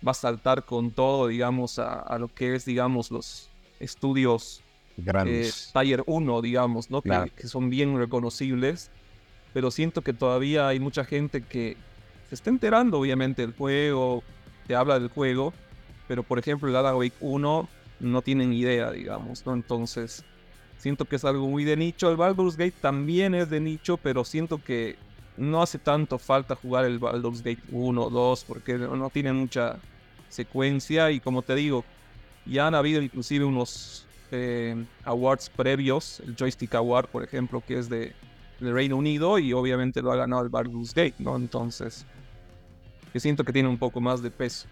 va a saltar con todo, digamos, a, a lo que es, digamos, los estudios eh, Grandes. Tier 1, digamos, ¿no? Que, son bien reconocibles. Pero siento que todavía hay mucha gente que se está enterando, obviamente, del juego, te habla del juego. Pero, por ejemplo, el Alan Wake 1 no tienen idea, digamos, ¿no? Entonces, siento que es algo muy de nicho. El Baldur's Gate también es de nicho, pero siento que no hace tanto falta jugar el Baldur's Gate 1 o 2 porque no tiene mucha secuencia y como te digo, ya han habido inclusive unos eh, awards previos, el Joystick Award por ejemplo, que es de, Reino Unido y obviamente lo ha ganado el Baldur's Gate, ¿no? Entonces, yo siento que tiene un poco más de peso.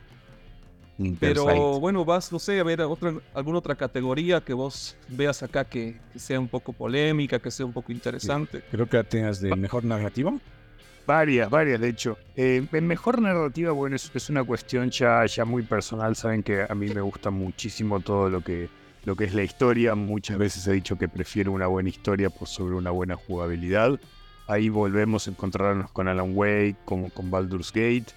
Pero bueno, vas, no sé, a ver otra, alguna otra categoría que vos veas acá que, sea un poco polémica, que sea un poco interesante. Creo que tengas de mejor narrativa. Varias, varias, de hecho. Eh, en mejor narrativa, bueno, es, es, una cuestión ya, ya muy personal. Saben que a mí me gusta muchísimo todo lo que, lo que es la historia. Muchas veces he dicho que prefiero una buena historia por sobre una buena jugabilidad. Ahí volvemos a encontrarnos con Alan Wake, como con Baldur's Gate.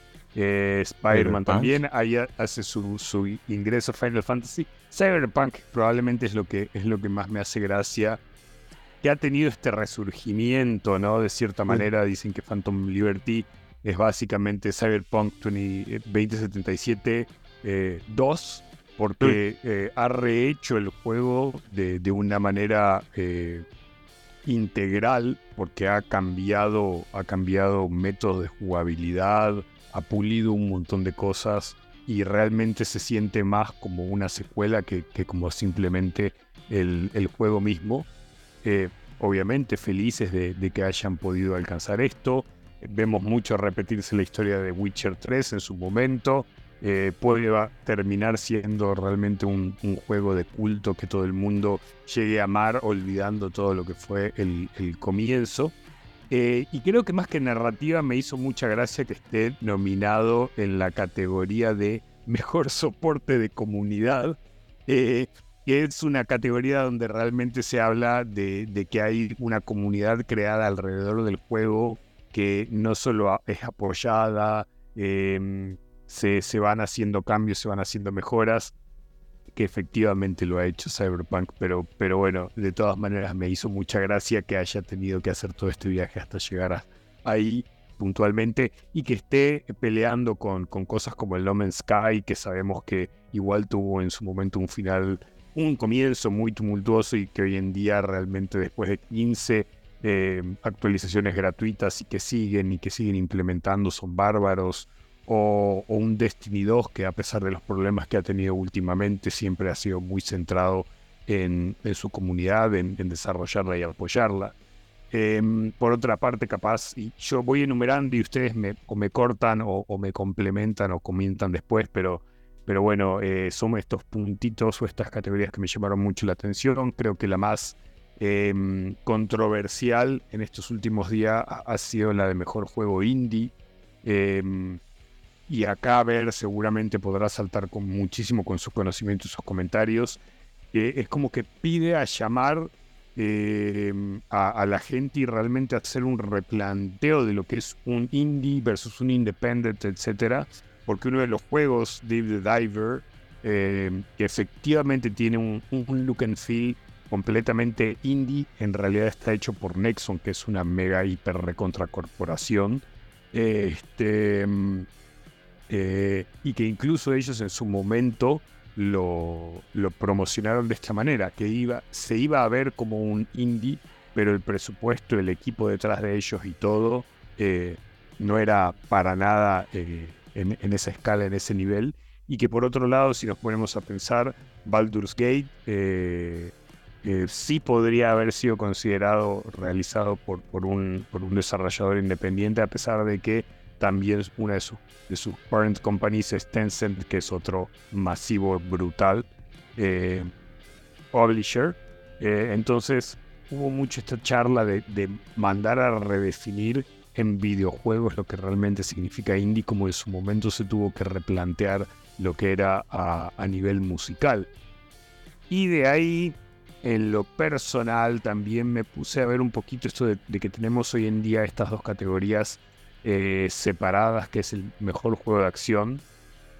Eh, Spider-Man también, ahí hace su, su, ingreso a Final Fantasy. Cyberpunk probablemente es lo, que, es lo que más me hace gracia. Que ha tenido este resurgimiento, ¿no? De cierta manera, dicen que Phantom Liberty es básicamente Cyberpunk 2077 2, eh, porque eh, ha rehecho el juego de, de una manera integral, porque ha cambiado, ha cambiado métodos de jugabilidad, ha pulido un montón de cosas y realmente se siente más como una secuela que, como simplemente el, juego mismo. Eh, obviamente felices de, que hayan podido alcanzar esto. Vemos mucho repetirse la historia de Witcher 3 en su momento. Eh, puede terminar siendo realmente un, juego de culto que todo el mundo llegue a amar olvidando todo lo que fue el comienzo. Eh, y creo que más que narrativa me hizo mucha gracia que esté nominado en la categoría de mejor soporte de comunidad, eh, que es una categoría donde realmente se habla de, que hay una comunidad creada alrededor del juego que no solo es apoyada, em, se, se van haciendo cambios, se van haciendo mejoras, que efectivamente lo ha hecho Cyberpunk, pero, pero bueno, de todas maneras me hizo mucha gracia que haya tenido que hacer todo este viaje hasta llegar ahí puntualmente y que esté peleando con, con cosas como el No Man's Sky, que sabemos que igual tuvo en su momento un final, un comienzo muy tumultuoso y que hoy en día realmente después de 15 eh, actualizaciones gratuitas y que siguen y que siguen implementando son bárbaros o, un Destiny 2 que a pesar de los problemas que ha tenido últimamente siempre ha sido muy centrado en, su comunidad, en, desarrollarla y apoyarla. Em, por otra parte, capaz, y yo voy enumerando y ustedes me, o me cortan o, me complementan o comentan después, pero, pero bueno, eh, son estos puntitos o estas categorías que me llamaron mucho la atención. Creo que la más em, controversial en estos últimos días ha, sido la de mejor juego indie. Em, y acá a ver seguramente podrá saltar con muchísimo con sus conocimientos sus comentarios. es como que pide a llamar eh, a, la gente y realmente hacer un replanteo de lo que es un indie versus un independent, etcétera, porque uno de los juegos, Dave the Diver, eh, que efectivamente tiene un, look and feel completamente indie, en realidad está hecho por Nexon, que es una mega hiper recontra corporación. Este, eh, y que incluso ellos en su momento lo, promocionaron de esta manera, que iba, se iba a ver como un indie, pero el presupuesto, el equipo detrás de ellos y todo eh, no era para nada eh, en, esa escala, en ese nivel. Y que por otro lado, si nos ponemos a pensar, Baldur's Gate sí podría haber sido considerado realizado por, un desarrollador independiente, a pesar de que también una de, de sus parent companies es Tencent, que es otro masivo, brutal eh, publisher. Eh, entonces hubo mucho esta charla de, mandar a redefinir en videojuegos lo que realmente significa indie, como en su momento se tuvo que replantear lo que era a, nivel musical. Y de ahí, en lo personal, también me puse a ver un poquito esto de que tenemos hoy en día estas dos categorías eh, separadas, que es el mejor juego de acción,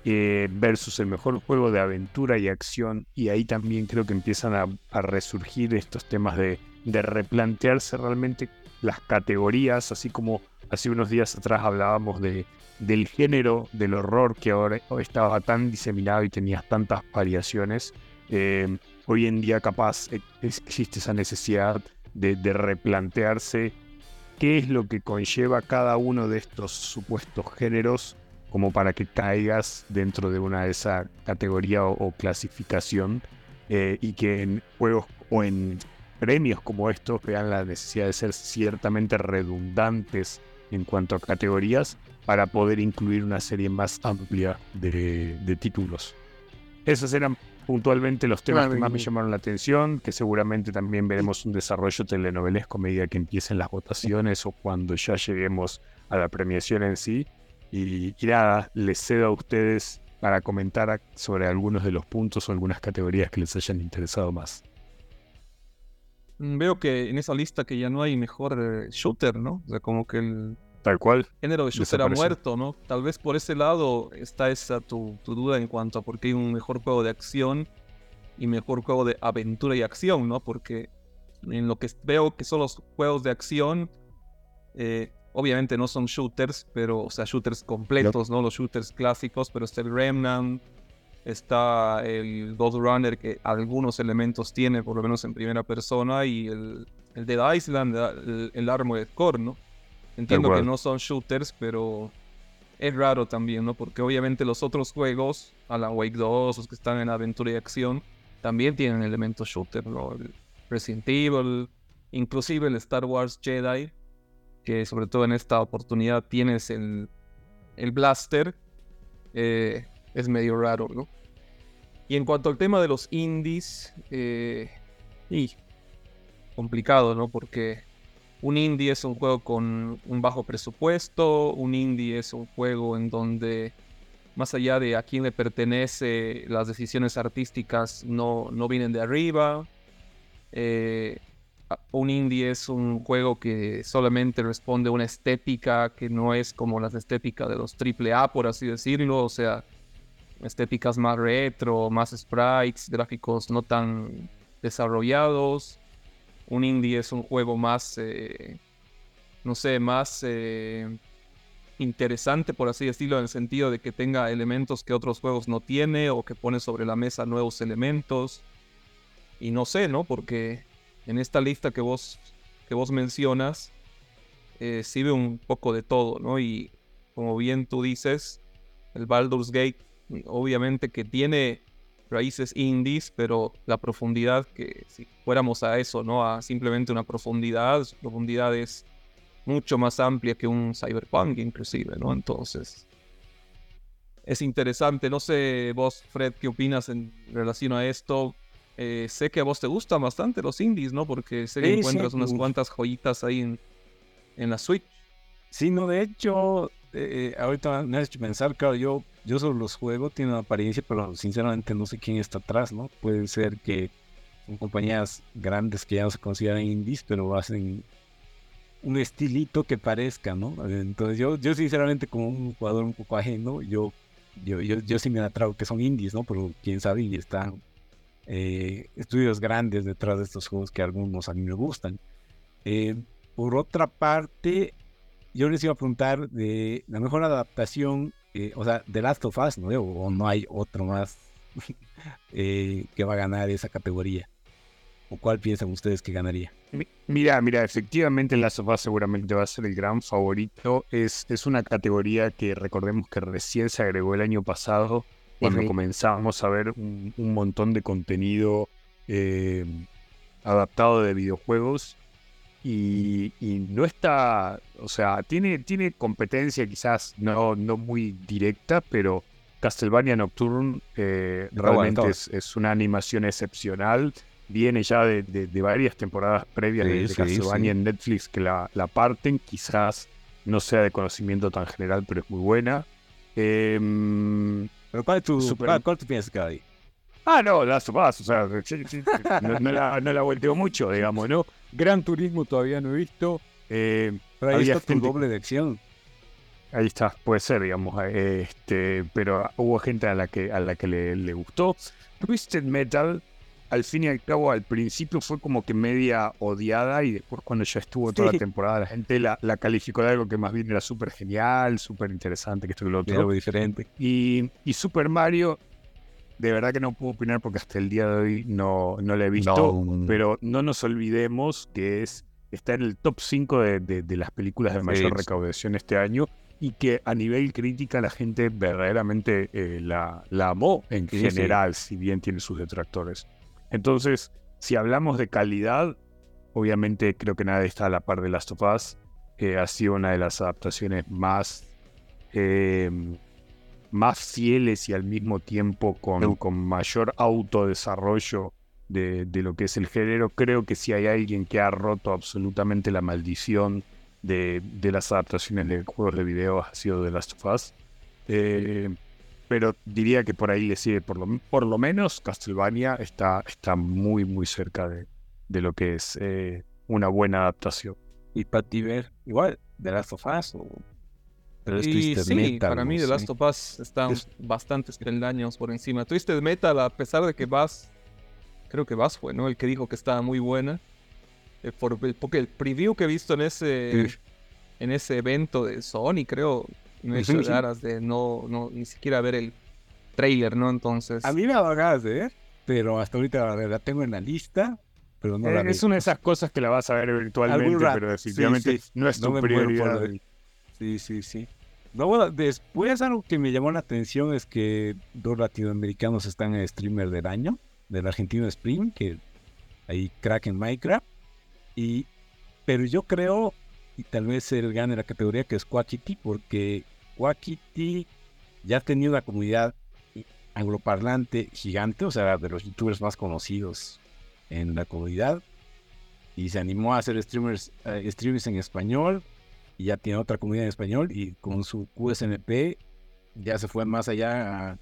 eh, versus el mejor juego de aventura y acción. Y ahí también creo que empiezan a, resurgir estos temas de, replantearse realmente las categorías, así como hace unos días atrás hablábamos de, del género del horror que ahora estaba tan diseminado y tenía tantas variaciones. Eh, hoy en día capaz existe esa necesidad de replantearse qué es lo que conlleva cada uno de estos supuestos géneros como para que caigas dentro de una de esa categoría o, clasificación eh, y que en juegos o en premios como estos vean la necesidad de ser ciertamente redundantes en cuanto a categorías para poder incluir una serie más amplia de, títulos. Esos eran puntualmente los temas que más me llamaron la atención, que seguramente también veremos un desarrollo telenovelesco a medida que empiecen las votaciones o cuando ya lleguemos a la premiación en sí. Y, y nada, les cedo a ustedes para comentar sobre algunos de los puntos o algunas categorías que les hayan interesado más. Mm, veo que en esa lista que ya no hay mejor eh, shooter, ¿no? O sea, como que el Tal cual. género de shooter ha muerto, ¿no? Tal vez por ese lado está esa tu, duda en cuanto a por qué hay un mejor juego de acción y mejor juego de aventura y acción, ¿no? Porque en lo que veo que son los juegos de acción, eh, obviamente no son shooters, pero, o sea, shooters completos, ¿no? Los shooters clásicos, pero está el Remnant, Está el Ghost Runner que algunos elementos tiene, por lo menos en primera persona, y el, el Dead Island, el, el Armored Core, ¿no? Entiendo que no son shooters, pero es raro también, ¿no? Porque obviamente los otros juegos, Alan Wake 2, los que están en aventura y acción, también tienen elementos shooter, ¿no? El Resident Evil, inclusive el Star Wars Jedi, que sobre todo en esta oportunidad tienes el, el blaster, eh, es medio raro, ¿no? Y en cuanto al tema de los indies, eh, y complicado, ¿no? Porque un indie es un juego con un bajo presupuesto, un indie es un juego en donde más allá de a quién le pertenece, las decisiones artísticas no, no vienen de arriba. Eh, un indie es un juego que solamente responde a una estética que no es como las estéticas de los AAA, por así decirlo. O sea, estéticas más retro, más sprites, gráficos no tan desarrollados. Un indie es un juego más, eh, no sé, más eh, interesante, por así decirlo, en el sentido de que tenga elementos que otros juegos no tiene o que pone sobre la mesa nuevos elementos. Y no sé, ¿no? Porque en esta lista que vos, que vos mencionas, eh, sirve un poco de todo, ¿no? Y como bien tú dices, el Baldur's Gate obviamente que tiene raíces indies, pero la profundidad que si fuéramos a eso, ¿no? A simplemente una profundidad, su profundidad es mucho más amplia que un cyberpunk inclusive, ¿no? Entonces, es interesante. No sé vos, Fred, qué opinas en relación a esto. Eh, sé que a vos te gustan bastante los indies, ¿no? Porque sé que encuentras unas cuantas joyitas ahí en, en la Switch. Sí, no, de hecho, eh, ahorita me has hecho pensar, claro, yo, yo solo los juego, tienen apariencia, pero sinceramente no sé quién está atrás, ¿no? Puede ser que son compañías grandes que ya no se consideran indies, pero hacen un estilito que parezca, ¿no? Entonces yo, yo sinceramente como un jugador un poco ajeno, yo, yo, yo, yo sí me atrago que son indies, ¿no? Pero quién sabe, y están eh, estudios grandes detrás de estos juegos que algunos a mí me gustan. Eh, por otra parte, yo les iba a preguntar de la mejor adaptación, eh, o sea, de Last of Us, ¿no? O, no hay otro más eh, que va a ganar esa categoría. ¿O cuál piensan ustedes que ganaría? Mira, mira, efectivamente Last of Us seguramente va a ser el gran favorito. Es, es una categoría que recordemos que recién se agregó el año pasado, cuando comenzamos a ver un, montón de contenido eh, adaptado de videojuegos y, no está, o sea, tiene, tiene competencia quizás no, no muy directa, pero Castlevania Nocturne eh, realmente es, una animación excepcional. Viene ya de, varias temporadas previas de, Castlevania en Netflix que la, la, parten. Quizás no sea de conocimiento tan general, pero es muy buena. Em, pero ¿cuál, es tu, super... ¿cuál, piensas que hay? Ah, no, Last of o sea, no, la, no la volteo mucho, digamos, ¿no? Gran Turismo todavía no he visto. Eh, está tu doble de acción. Ahí está, puede ser, digamos, este, pero hubo gente a la que, a la que le, gustó. Twisted Metal, al fin y al cabo, al principio fue como que media odiada y después cuando ya estuvo toda la temporada, la gente la, calificó de algo que más bien era súper genial, súper interesante, que esto y lo otro. Algo diferente. Y, y Super Mario de verdad que no puedo opinar porque hasta el día de hoy no, no la he visto, pero no nos olvidemos que es está en el top 5 de, de- de las películas de mayor Sí. recaudación este año y que a nivel crítica la gente verdaderamente eh, la, la amó en Sí, sí. general, si bien tiene sus detractores. Entonces, si hablamos de calidad, obviamente creo que nadie está a la par de Last of Us. Eh, ha sido una de las adaptaciones más, eh, más fieles y al mismo tiempo con, con mayor autodesarrollo de, de lo que es el género. Creo que si hay alguien que ha roto absolutamente la maldición de, de las adaptaciones de juegos de video ha sido The Last of Us. Eh, pero diría que por ahí le sigue, por lo, por lo menos Castlevania está, está muy, muy cerca de, de lo que es eh, una buena adaptación. Y ver, igual, The Last of Us pero es Y Twisted sí, Metal, para no mí The. Last of Us está Es- bastantes peldaños por encima. Twisted Metal, a pesar de que Bass, creo que Bass fue, ¿no? El que dijo que estaba muy buena. Eh, por el, porque el preview que he visto en ese, Sí. en ese evento de Sony, creo, me Ujú, hizo sí. ganas de no, no, ni siquiera ver el trailer, ¿no? Entonces, A mí me ha dado ganas de ver, pero hasta ahorita la, la tengo en la lista, pero no la Eh, vi. es una de esas cosas que la vas a ver eventualmente, pero definitivamente sí. no es No tu por prioridad. Sí, sí, sí. No, después algo que me llamó la atención es que dos latinoamericanos están en streamer del año, del argentino Spring, que ahí crack en Minecraft. Y, pero yo creo, y tal vez él gane la categoría que es Quackity, porque Quackity ya tenido una comunidad angloparlante gigante, o sea, de los youtubers más conocidos en la comunidad. Y se animó a hacer streamers, eh, streamers en español y ya tiene otra comunidad en español y con su QSNP ya se fue más allá a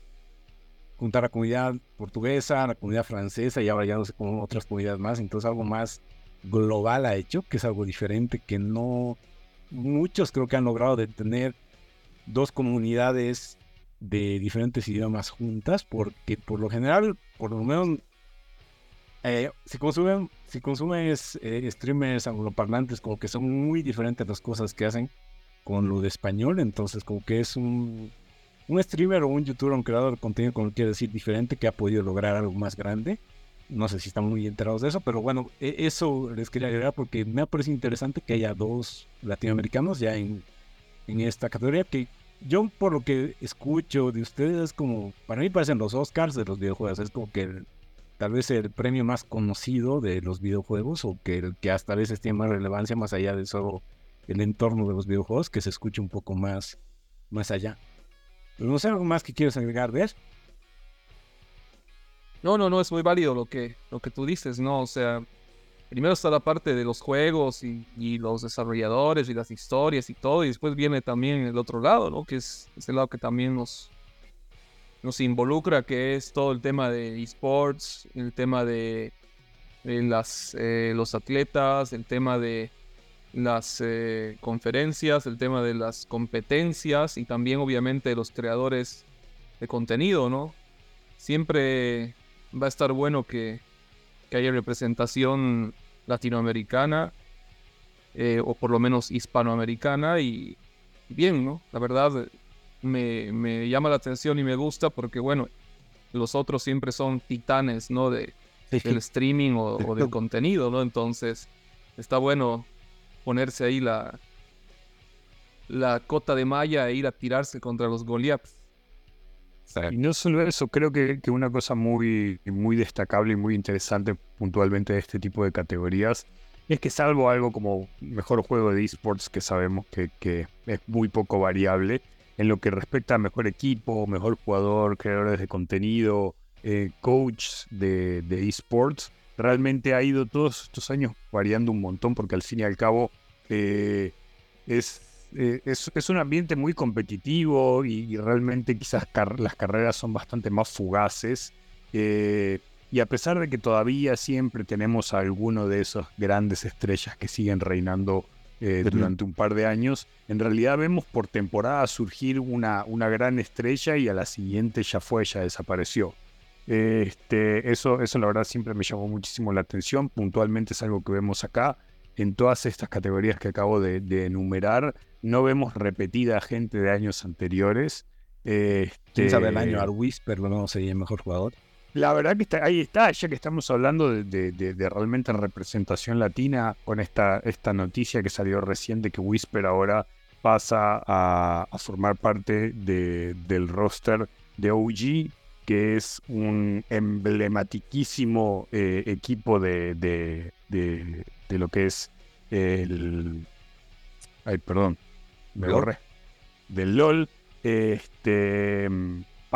juntar a la comunidad portuguesa, a la comunidad francesa y ahora ya no sé con otras comunidades más, entonces algo más global ha hecho, que es algo diferente que no muchos creo que han logrado de tener dos comunidades de diferentes idiomas juntas, porque por lo general, por lo menos eh, si consumen, si consumes eh, streamers angloparlantes, como que son muy diferentes las cosas que hacen con lo de español, entonces como que es un, un streamer o un youtuber, un creador de contenido, como quiere decir, diferente, que ha podido lograr algo más grande. No sé si están muy enterados de eso, pero bueno, e- eso les quería agregar porque me ha parecido interesante que haya dos latinoamericanos ya en, en esta categoría que yo por lo que escucho de ustedes es como, para mí parecen los Oscars de los videojuegos, es como que el- tal vez el premio más conocido de los videojuegos o que el que hasta a veces tiene más relevancia más allá de solo el entorno de los videojuegos, que se escuche un poco más, más allá. Pero no sé algo más que quieres agregar, ver. No, no, no, es muy válido lo que, lo que tú dices, ¿no? O sea, primero está la parte de los juegos y, los desarrolladores y las historias y todo, y después viene también el otro lado, ¿no? Que es ese lado que también nos, nos involucra, que es todo el tema de esports, el tema de, las, eh, los atletas, el tema de las eh, conferencias, el tema de las competencias y también obviamente los creadores de contenido, ¿no? Siempre va a estar bueno que, que haya representación latinoamericana eh, o por lo menos hispanoamericana y bien, ¿no? La verdad me, me llama la atención y me gusta porque, bueno, los otros siempre son titanes, ¿no? De, del streaming o, o del contenido, ¿no? Entonces, está bueno ponerse ahí la, la cota de malla e ir a tirarse contra los Goliaths. Y no solo eso, creo que, que una cosa muy, muy destacable y muy interesante puntualmente de este tipo de categorías es que salvo algo como mejor juego de esports que sabemos que, que es muy poco variable, en lo que respecta a mejor equipo, mejor jugador, creadores de contenido, eh, coach de, esports, realmente ha ido todos estos años variando un montón porque al fin y al cabo eh, es, eh, es, es un ambiente muy competitivo y, realmente quizás las carreras son bastante más fugaces. eh, y a pesar de que todavía siempre tenemos a alguno de esas grandes estrellas que siguen reinando eh, durante un par de años, en realidad vemos por temporada surgir una, una gran estrella y a la siguiente ya fue, ya desapareció. Este, eso, eso la verdad siempre me llamó muchísimo la atención. Puntualmente es algo que vemos acá. En todas estas categorías que acabo de, de enumerar, no vemos repetida gente de años anteriores. Este, Quién sabe el año Arwis, pero no sería el mejor jugador. La verdad que está, ahí está, ya que estamos hablando de, de, de, realmente representación latina, con esta, esta noticia que salió reciente que Whisper ahora pasa a, a formar parte de, del roster de OG, que es un emblematiquísimo eh, equipo de, de, de, lo que es el... Ay, perdón, me borré. Del LOL. Este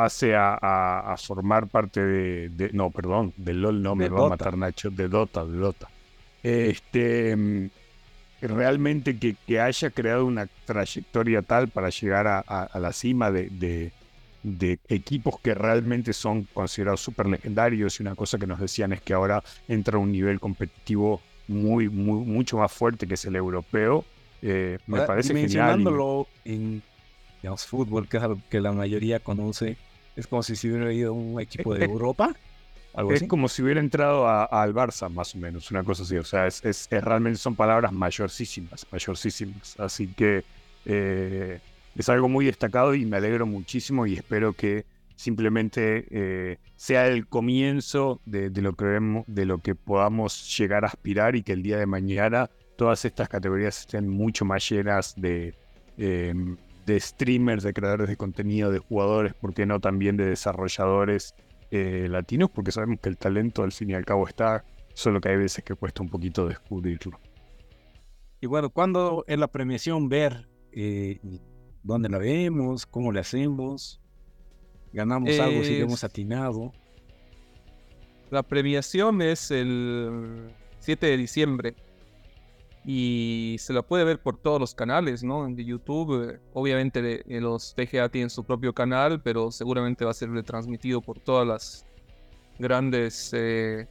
pase a, formar parte de, No, perdón, del LOL no, me va a matar Nacho, de Dota, de Dota. Este, mm, realmente que, haya creado una trayectoria tal para llegar a, la cima de, equipos que realmente son considerados súper legendarios y una cosa que nos decían es que ahora entra a un nivel competitivo muy, muy mucho más fuerte que es el europeo. Eh, me parece mencionándolo en digamos, fútbol, que es algo que la mayoría conoce, es como si se hubiera ido a un equipo de Europa. Algo es como si hubiera entrado al Barça, más o menos, una cosa así. O sea, es, es, realmente son palabras mayorcísimas, mayorcísimas. Así que eh, es algo muy destacado y me alegro muchísimo y espero que simplemente eh, sea el comienzo de, lo que vemos, de lo que podamos llegar a aspirar y que el día de mañana todas estas categorías estén mucho más llenas de, em, de streamers, de creadores de contenido, de jugadores, ¿por qué no también de desarrolladores eh, latinos? Porque sabemos que el talento al fin y al cabo está, solo que hay veces que cuesta un poquito descubrirlo. Y bueno, cuando en la premiación ver eh, dónde la vemos, cómo le hacemos, ganamos algo si hemos atinado. La premiación es el 7 de diciembre y se lo puede ver por todos los canales, ¿no? De YouTube, eh, obviamente eh, los TGA tienen su propio canal, pero seguramente va a ser retransmitido por todas las grandes eh,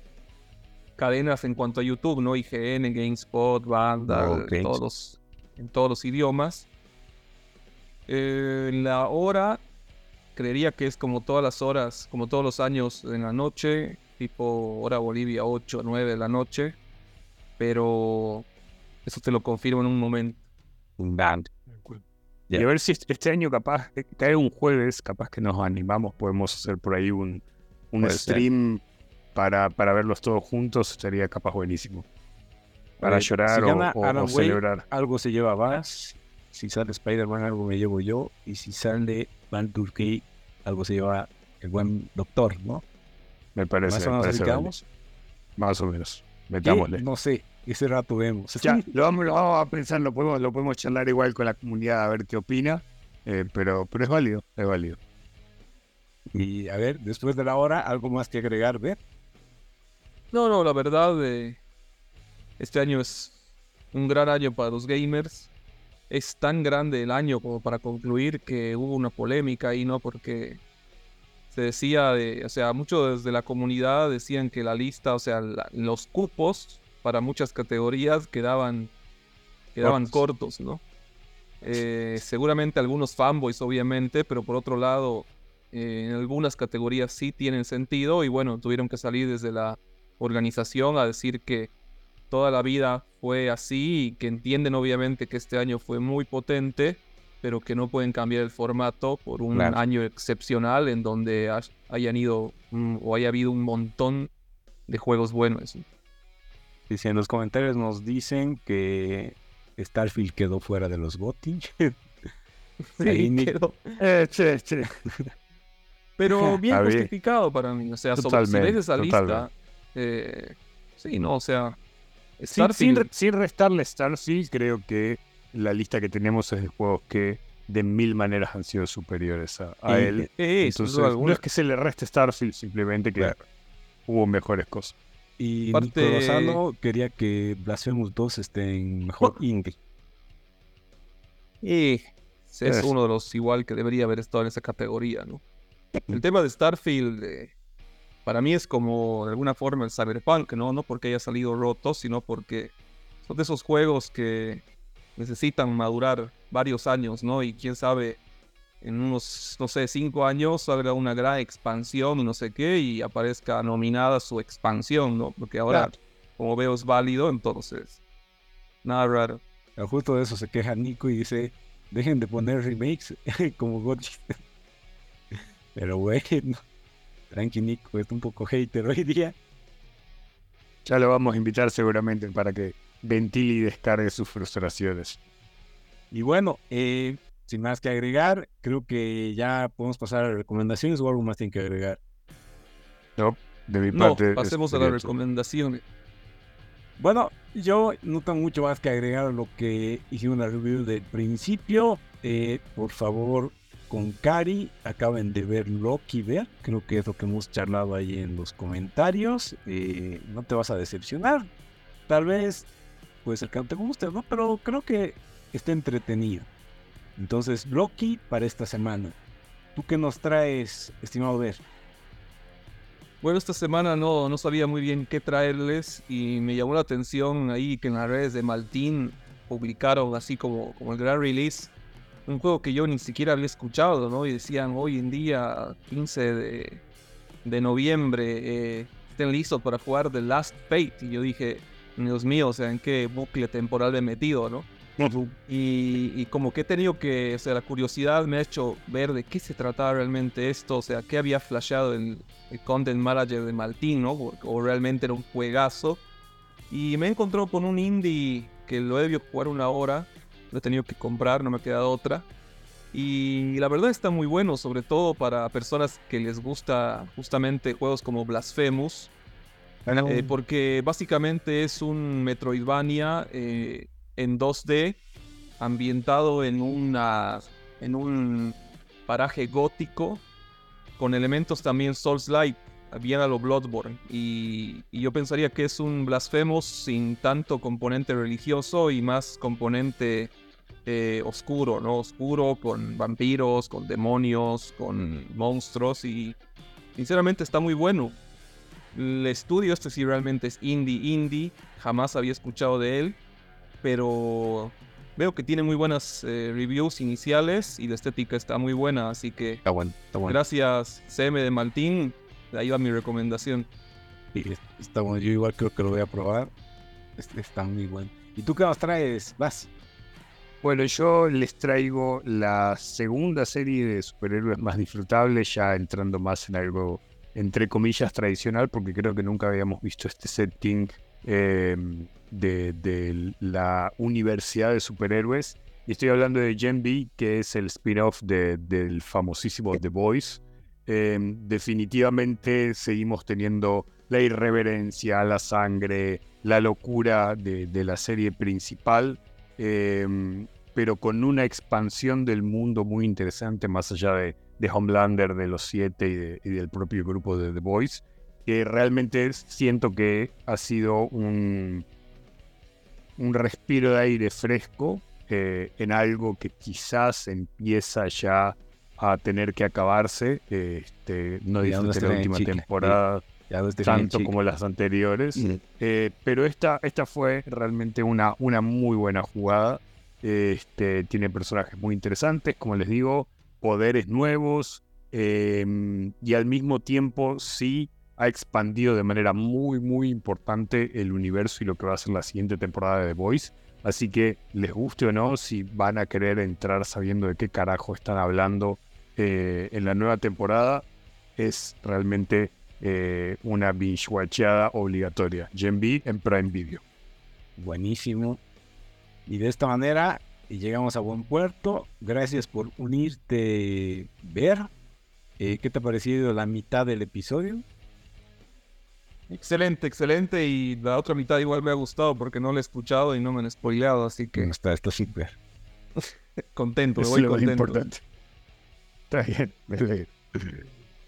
cadenas en cuanto a YouTube, ¿no? IGN, GameSpot, Banda, todos en todos los idiomas. la hora, creería que es como todas las horas, como todos los años en la noche, tipo hora Bolivia 8 o 9 de la noche, pero eso te lo confirmo en un momento. Un band. Y a ver si este año capaz, eh, cae un jueves, capaz que nos animamos, podemos hacer por ahí un, un stream para, para verlos todos juntos, sería capaz buenísimo. Para llorar o, celebrar. Algo se lleva más. Si sale Spider-Man, algo me llevo yo. Y si sale Van Turkey, algo se lleva el buen doctor, ¿no? Me parece. ¿Más o menos? Más o menos. Metámosle. No sé ese rato vemos. Ya, lo vamos, a pensar, lo podemos, lo podemos charlar igual con la comunidad a ver qué opina, eh, pero, pero es válido, es válido. Y a ver, después de la hora, ¿algo más que agregar, ver? No, no, la verdad, eh, este año es un gran año para los gamers. Es tan grande el año como para concluir que hubo una polémica ahí, ¿no? Porque se decía, de, o sea, muchos desde la comunidad decían que la lista, o sea, los cupos para muchas categorías quedaban, quedaban cortos, ¿no? Eh, seguramente algunos fanboys, obviamente, pero por otro lado, eh, en algunas categorías sí tienen sentido y bueno, tuvieron que salir desde la organización a decir que toda la vida fue así y que entienden obviamente que este año fue muy potente, pero que no pueden cambiar el formato por un año excepcional en donde hayan ido o haya habido un montón de juegos buenos. Dice, en los comentarios nos dicen que Starfield quedó fuera de los GOTY. sí, quedó. Eh, Pero bien justificado para mí. O sea, sobre, si ves esa lista, eh, sí, no, o sea. Starfield... Sin, restarle Starfield, creo que la lista que tenemos es de juegos que de mil maneras han sido superiores a, él. Entonces, no es que se le reste Starfield, simplemente que hubo mejores cosas. Y Parte... Nico quería que Blasphemous 2 esté en mejor indie. Y es uno de los igual que debería haber estado en esa categoría, ¿no? El tema de Starfield eh, para mí es como de alguna forma el Cyberpunk, ¿no? No porque haya salido roto, sino porque son de esos juegos que necesitan madurar varios años, ¿no? Y quién sabe en unos, no sé, cinco años haga una gran expansión, no sé qué, y aparezca nominada su expansión, ¿no? Porque ahora, como veo, es válido, entonces, nada raro. Justo de eso se queja Nico y dice, dejen de poner remakes como God. Pero bueno. Tranqui Nico, es un poco hater hoy día. Ya lo vamos a invitar seguramente para que ventile y descargue sus frustraciones. Y bueno, eh, sin más que agregar, creo que ya podemos pasar a las recomendaciones o algo más tienen que agregar. No, de mi No, parte. pasemos a sería las recomendaciones. Bueno, yo no tengo mucho más que agregar a lo que hicimos en la review del principio. Eh, por favor, con Cari, acaben de ver Loki ver. Creo que es lo que hemos charlado ahí en los comentarios. Eh, no te vas a decepcionar. Tal vez puede ser que no te guste, ¿no? Pero creo que está entretenido. Entonces, Loki para esta semana. ¿Tú qué nos traes, estimado Ver? Bueno, esta semana no, no sabía muy bien qué traerles y me llamó la atención ahí que en las redes de Maltín publicaron así como, como el gran release un juego que yo ni siquiera había escuchado, ¿no? Y decían hoy en día, 15 de, de noviembre, eh, estén listos para jugar The Last Fate. Y yo dije, Dios mío, o sea, ¿en qué bucle temporal me he metido, no? Y, y como que he tenido que, o sea, la curiosidad me ha hecho ver de qué se trataba realmente esto, o sea, qué había flasheado el, el content manager de Maltín, ¿no? O, o realmente era un juegazo. Y me he encontrado con un indie que lo he debido jugar una hora, lo he tenido que comprar, no me ha quedado otra. Y la verdad está muy bueno, sobre todo para personas que les gusta justamente juegos como Blasphemous, eh, porque básicamente es un Metroidvania eh, en 2D ambientado en, una, en un paraje gótico con elementos también Souls-like, bien a lo Bloodborne. Y, y yo pensaría que es un Blasphemous sin tanto componente religioso y más componente eh, oscuro, ¿no? Oscuro con vampiros, con demonios, con monstruos y sinceramente está muy bueno. El estudio este sí realmente es indie indie, jamás había escuchado de él, pero veo que tiene muy buenas eh, reviews iniciales y la estética está muy buena, así que Está bueno, está bueno. gracias CM de Maltín, ahí va mi recomendación. Sí, está bueno. Yo igual creo que lo voy a probar. Este está muy bueno. ¿Y tú qué nos traes? Vas. Bueno, yo les traigo la segunda serie de superhéroes más disfrutable, ya entrando más en algo, entre comillas, tradicional, porque creo que nunca habíamos visto este setting eh, de, la Universidad de Superhéroes. Y estoy hablando de Gen B, que es el spin-off de- del famosísimo The Voice. Eh, definitivamente seguimos teniendo la irreverencia, la sangre, la locura de, de la serie principal eh, pero con una expansión del mundo muy interesante, más allá de, de Homelander, de los siete y, y del propio grupo de The Boys, que realmente siento que ha sido un, un respiro de aire fresco eh, en algo que quizás empieza ya a tener que acabarse. este, no disfruté la última temporada tanto como las anteriores. Eh, pero esta, esta fue realmente una, una muy buena jugada. Este, tiene personajes muy interesantes, como les digo, poderes nuevos eh, y al mismo tiempo sí ha expandido de manera muy, muy importante el universo y lo que va a ser la siguiente temporada de The Voice. Así que les guste o no, si van a querer entrar sabiendo de qué carajo están hablando eh, en la nueva temporada, es realmente eh, una binge obligatoria. Gen B en Prime Video. Buenísimo. Y de esta manera llegamos a buen puerto. Gracias por unirte, Ver. Eh, ¿Qué te ha parecido la mitad del episodio? Excelente, excelente. Y la otra mitad igual me ha gustado porque no la he escuchado y no me han spoileado, así que Está, está súper. contento, Eso voy es lo contento. importante. Está bien, me alegro.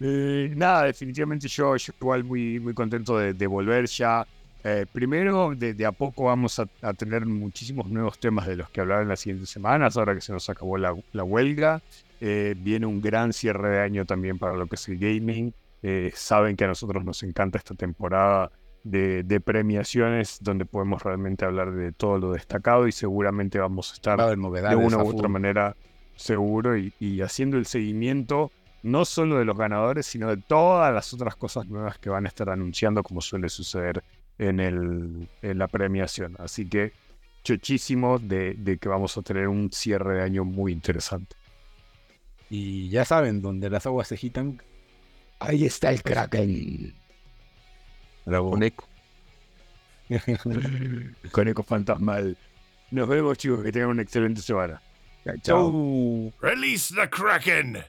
Eh, nada, definitivamente yo, yo igual muy, muy contento de, de volver ya. Eh, primero, de, de a poco vamos a, a tener muchísimos nuevos temas de los que hablar en las siguientes semanas, ahora que se nos acabó la, la huelga. Eh, viene un gran cierre de año también para lo que es el gaming. Eh, saben que a nosotros nos encanta esta temporada de, de premiaciones donde podemos realmente hablar de todo lo destacado y seguramente vamos a estar de una u otra manera seguro y, y haciendo el seguimiento no solo de los ganadores, sino de todas las otras cosas nuevas que van a estar anunciando, como suele suceder en, el, en la premiación. Así que chochísimo de, de que vamos a tener un cierre de año muy interesante. Y ya saben, donde las aguas se agitan, Ahí está el Kraken. Bravo. Con eco. Con eco fantasmal. Nos vemos, chicos. Que tengan una excelente semana. Chao. Release the Kraken!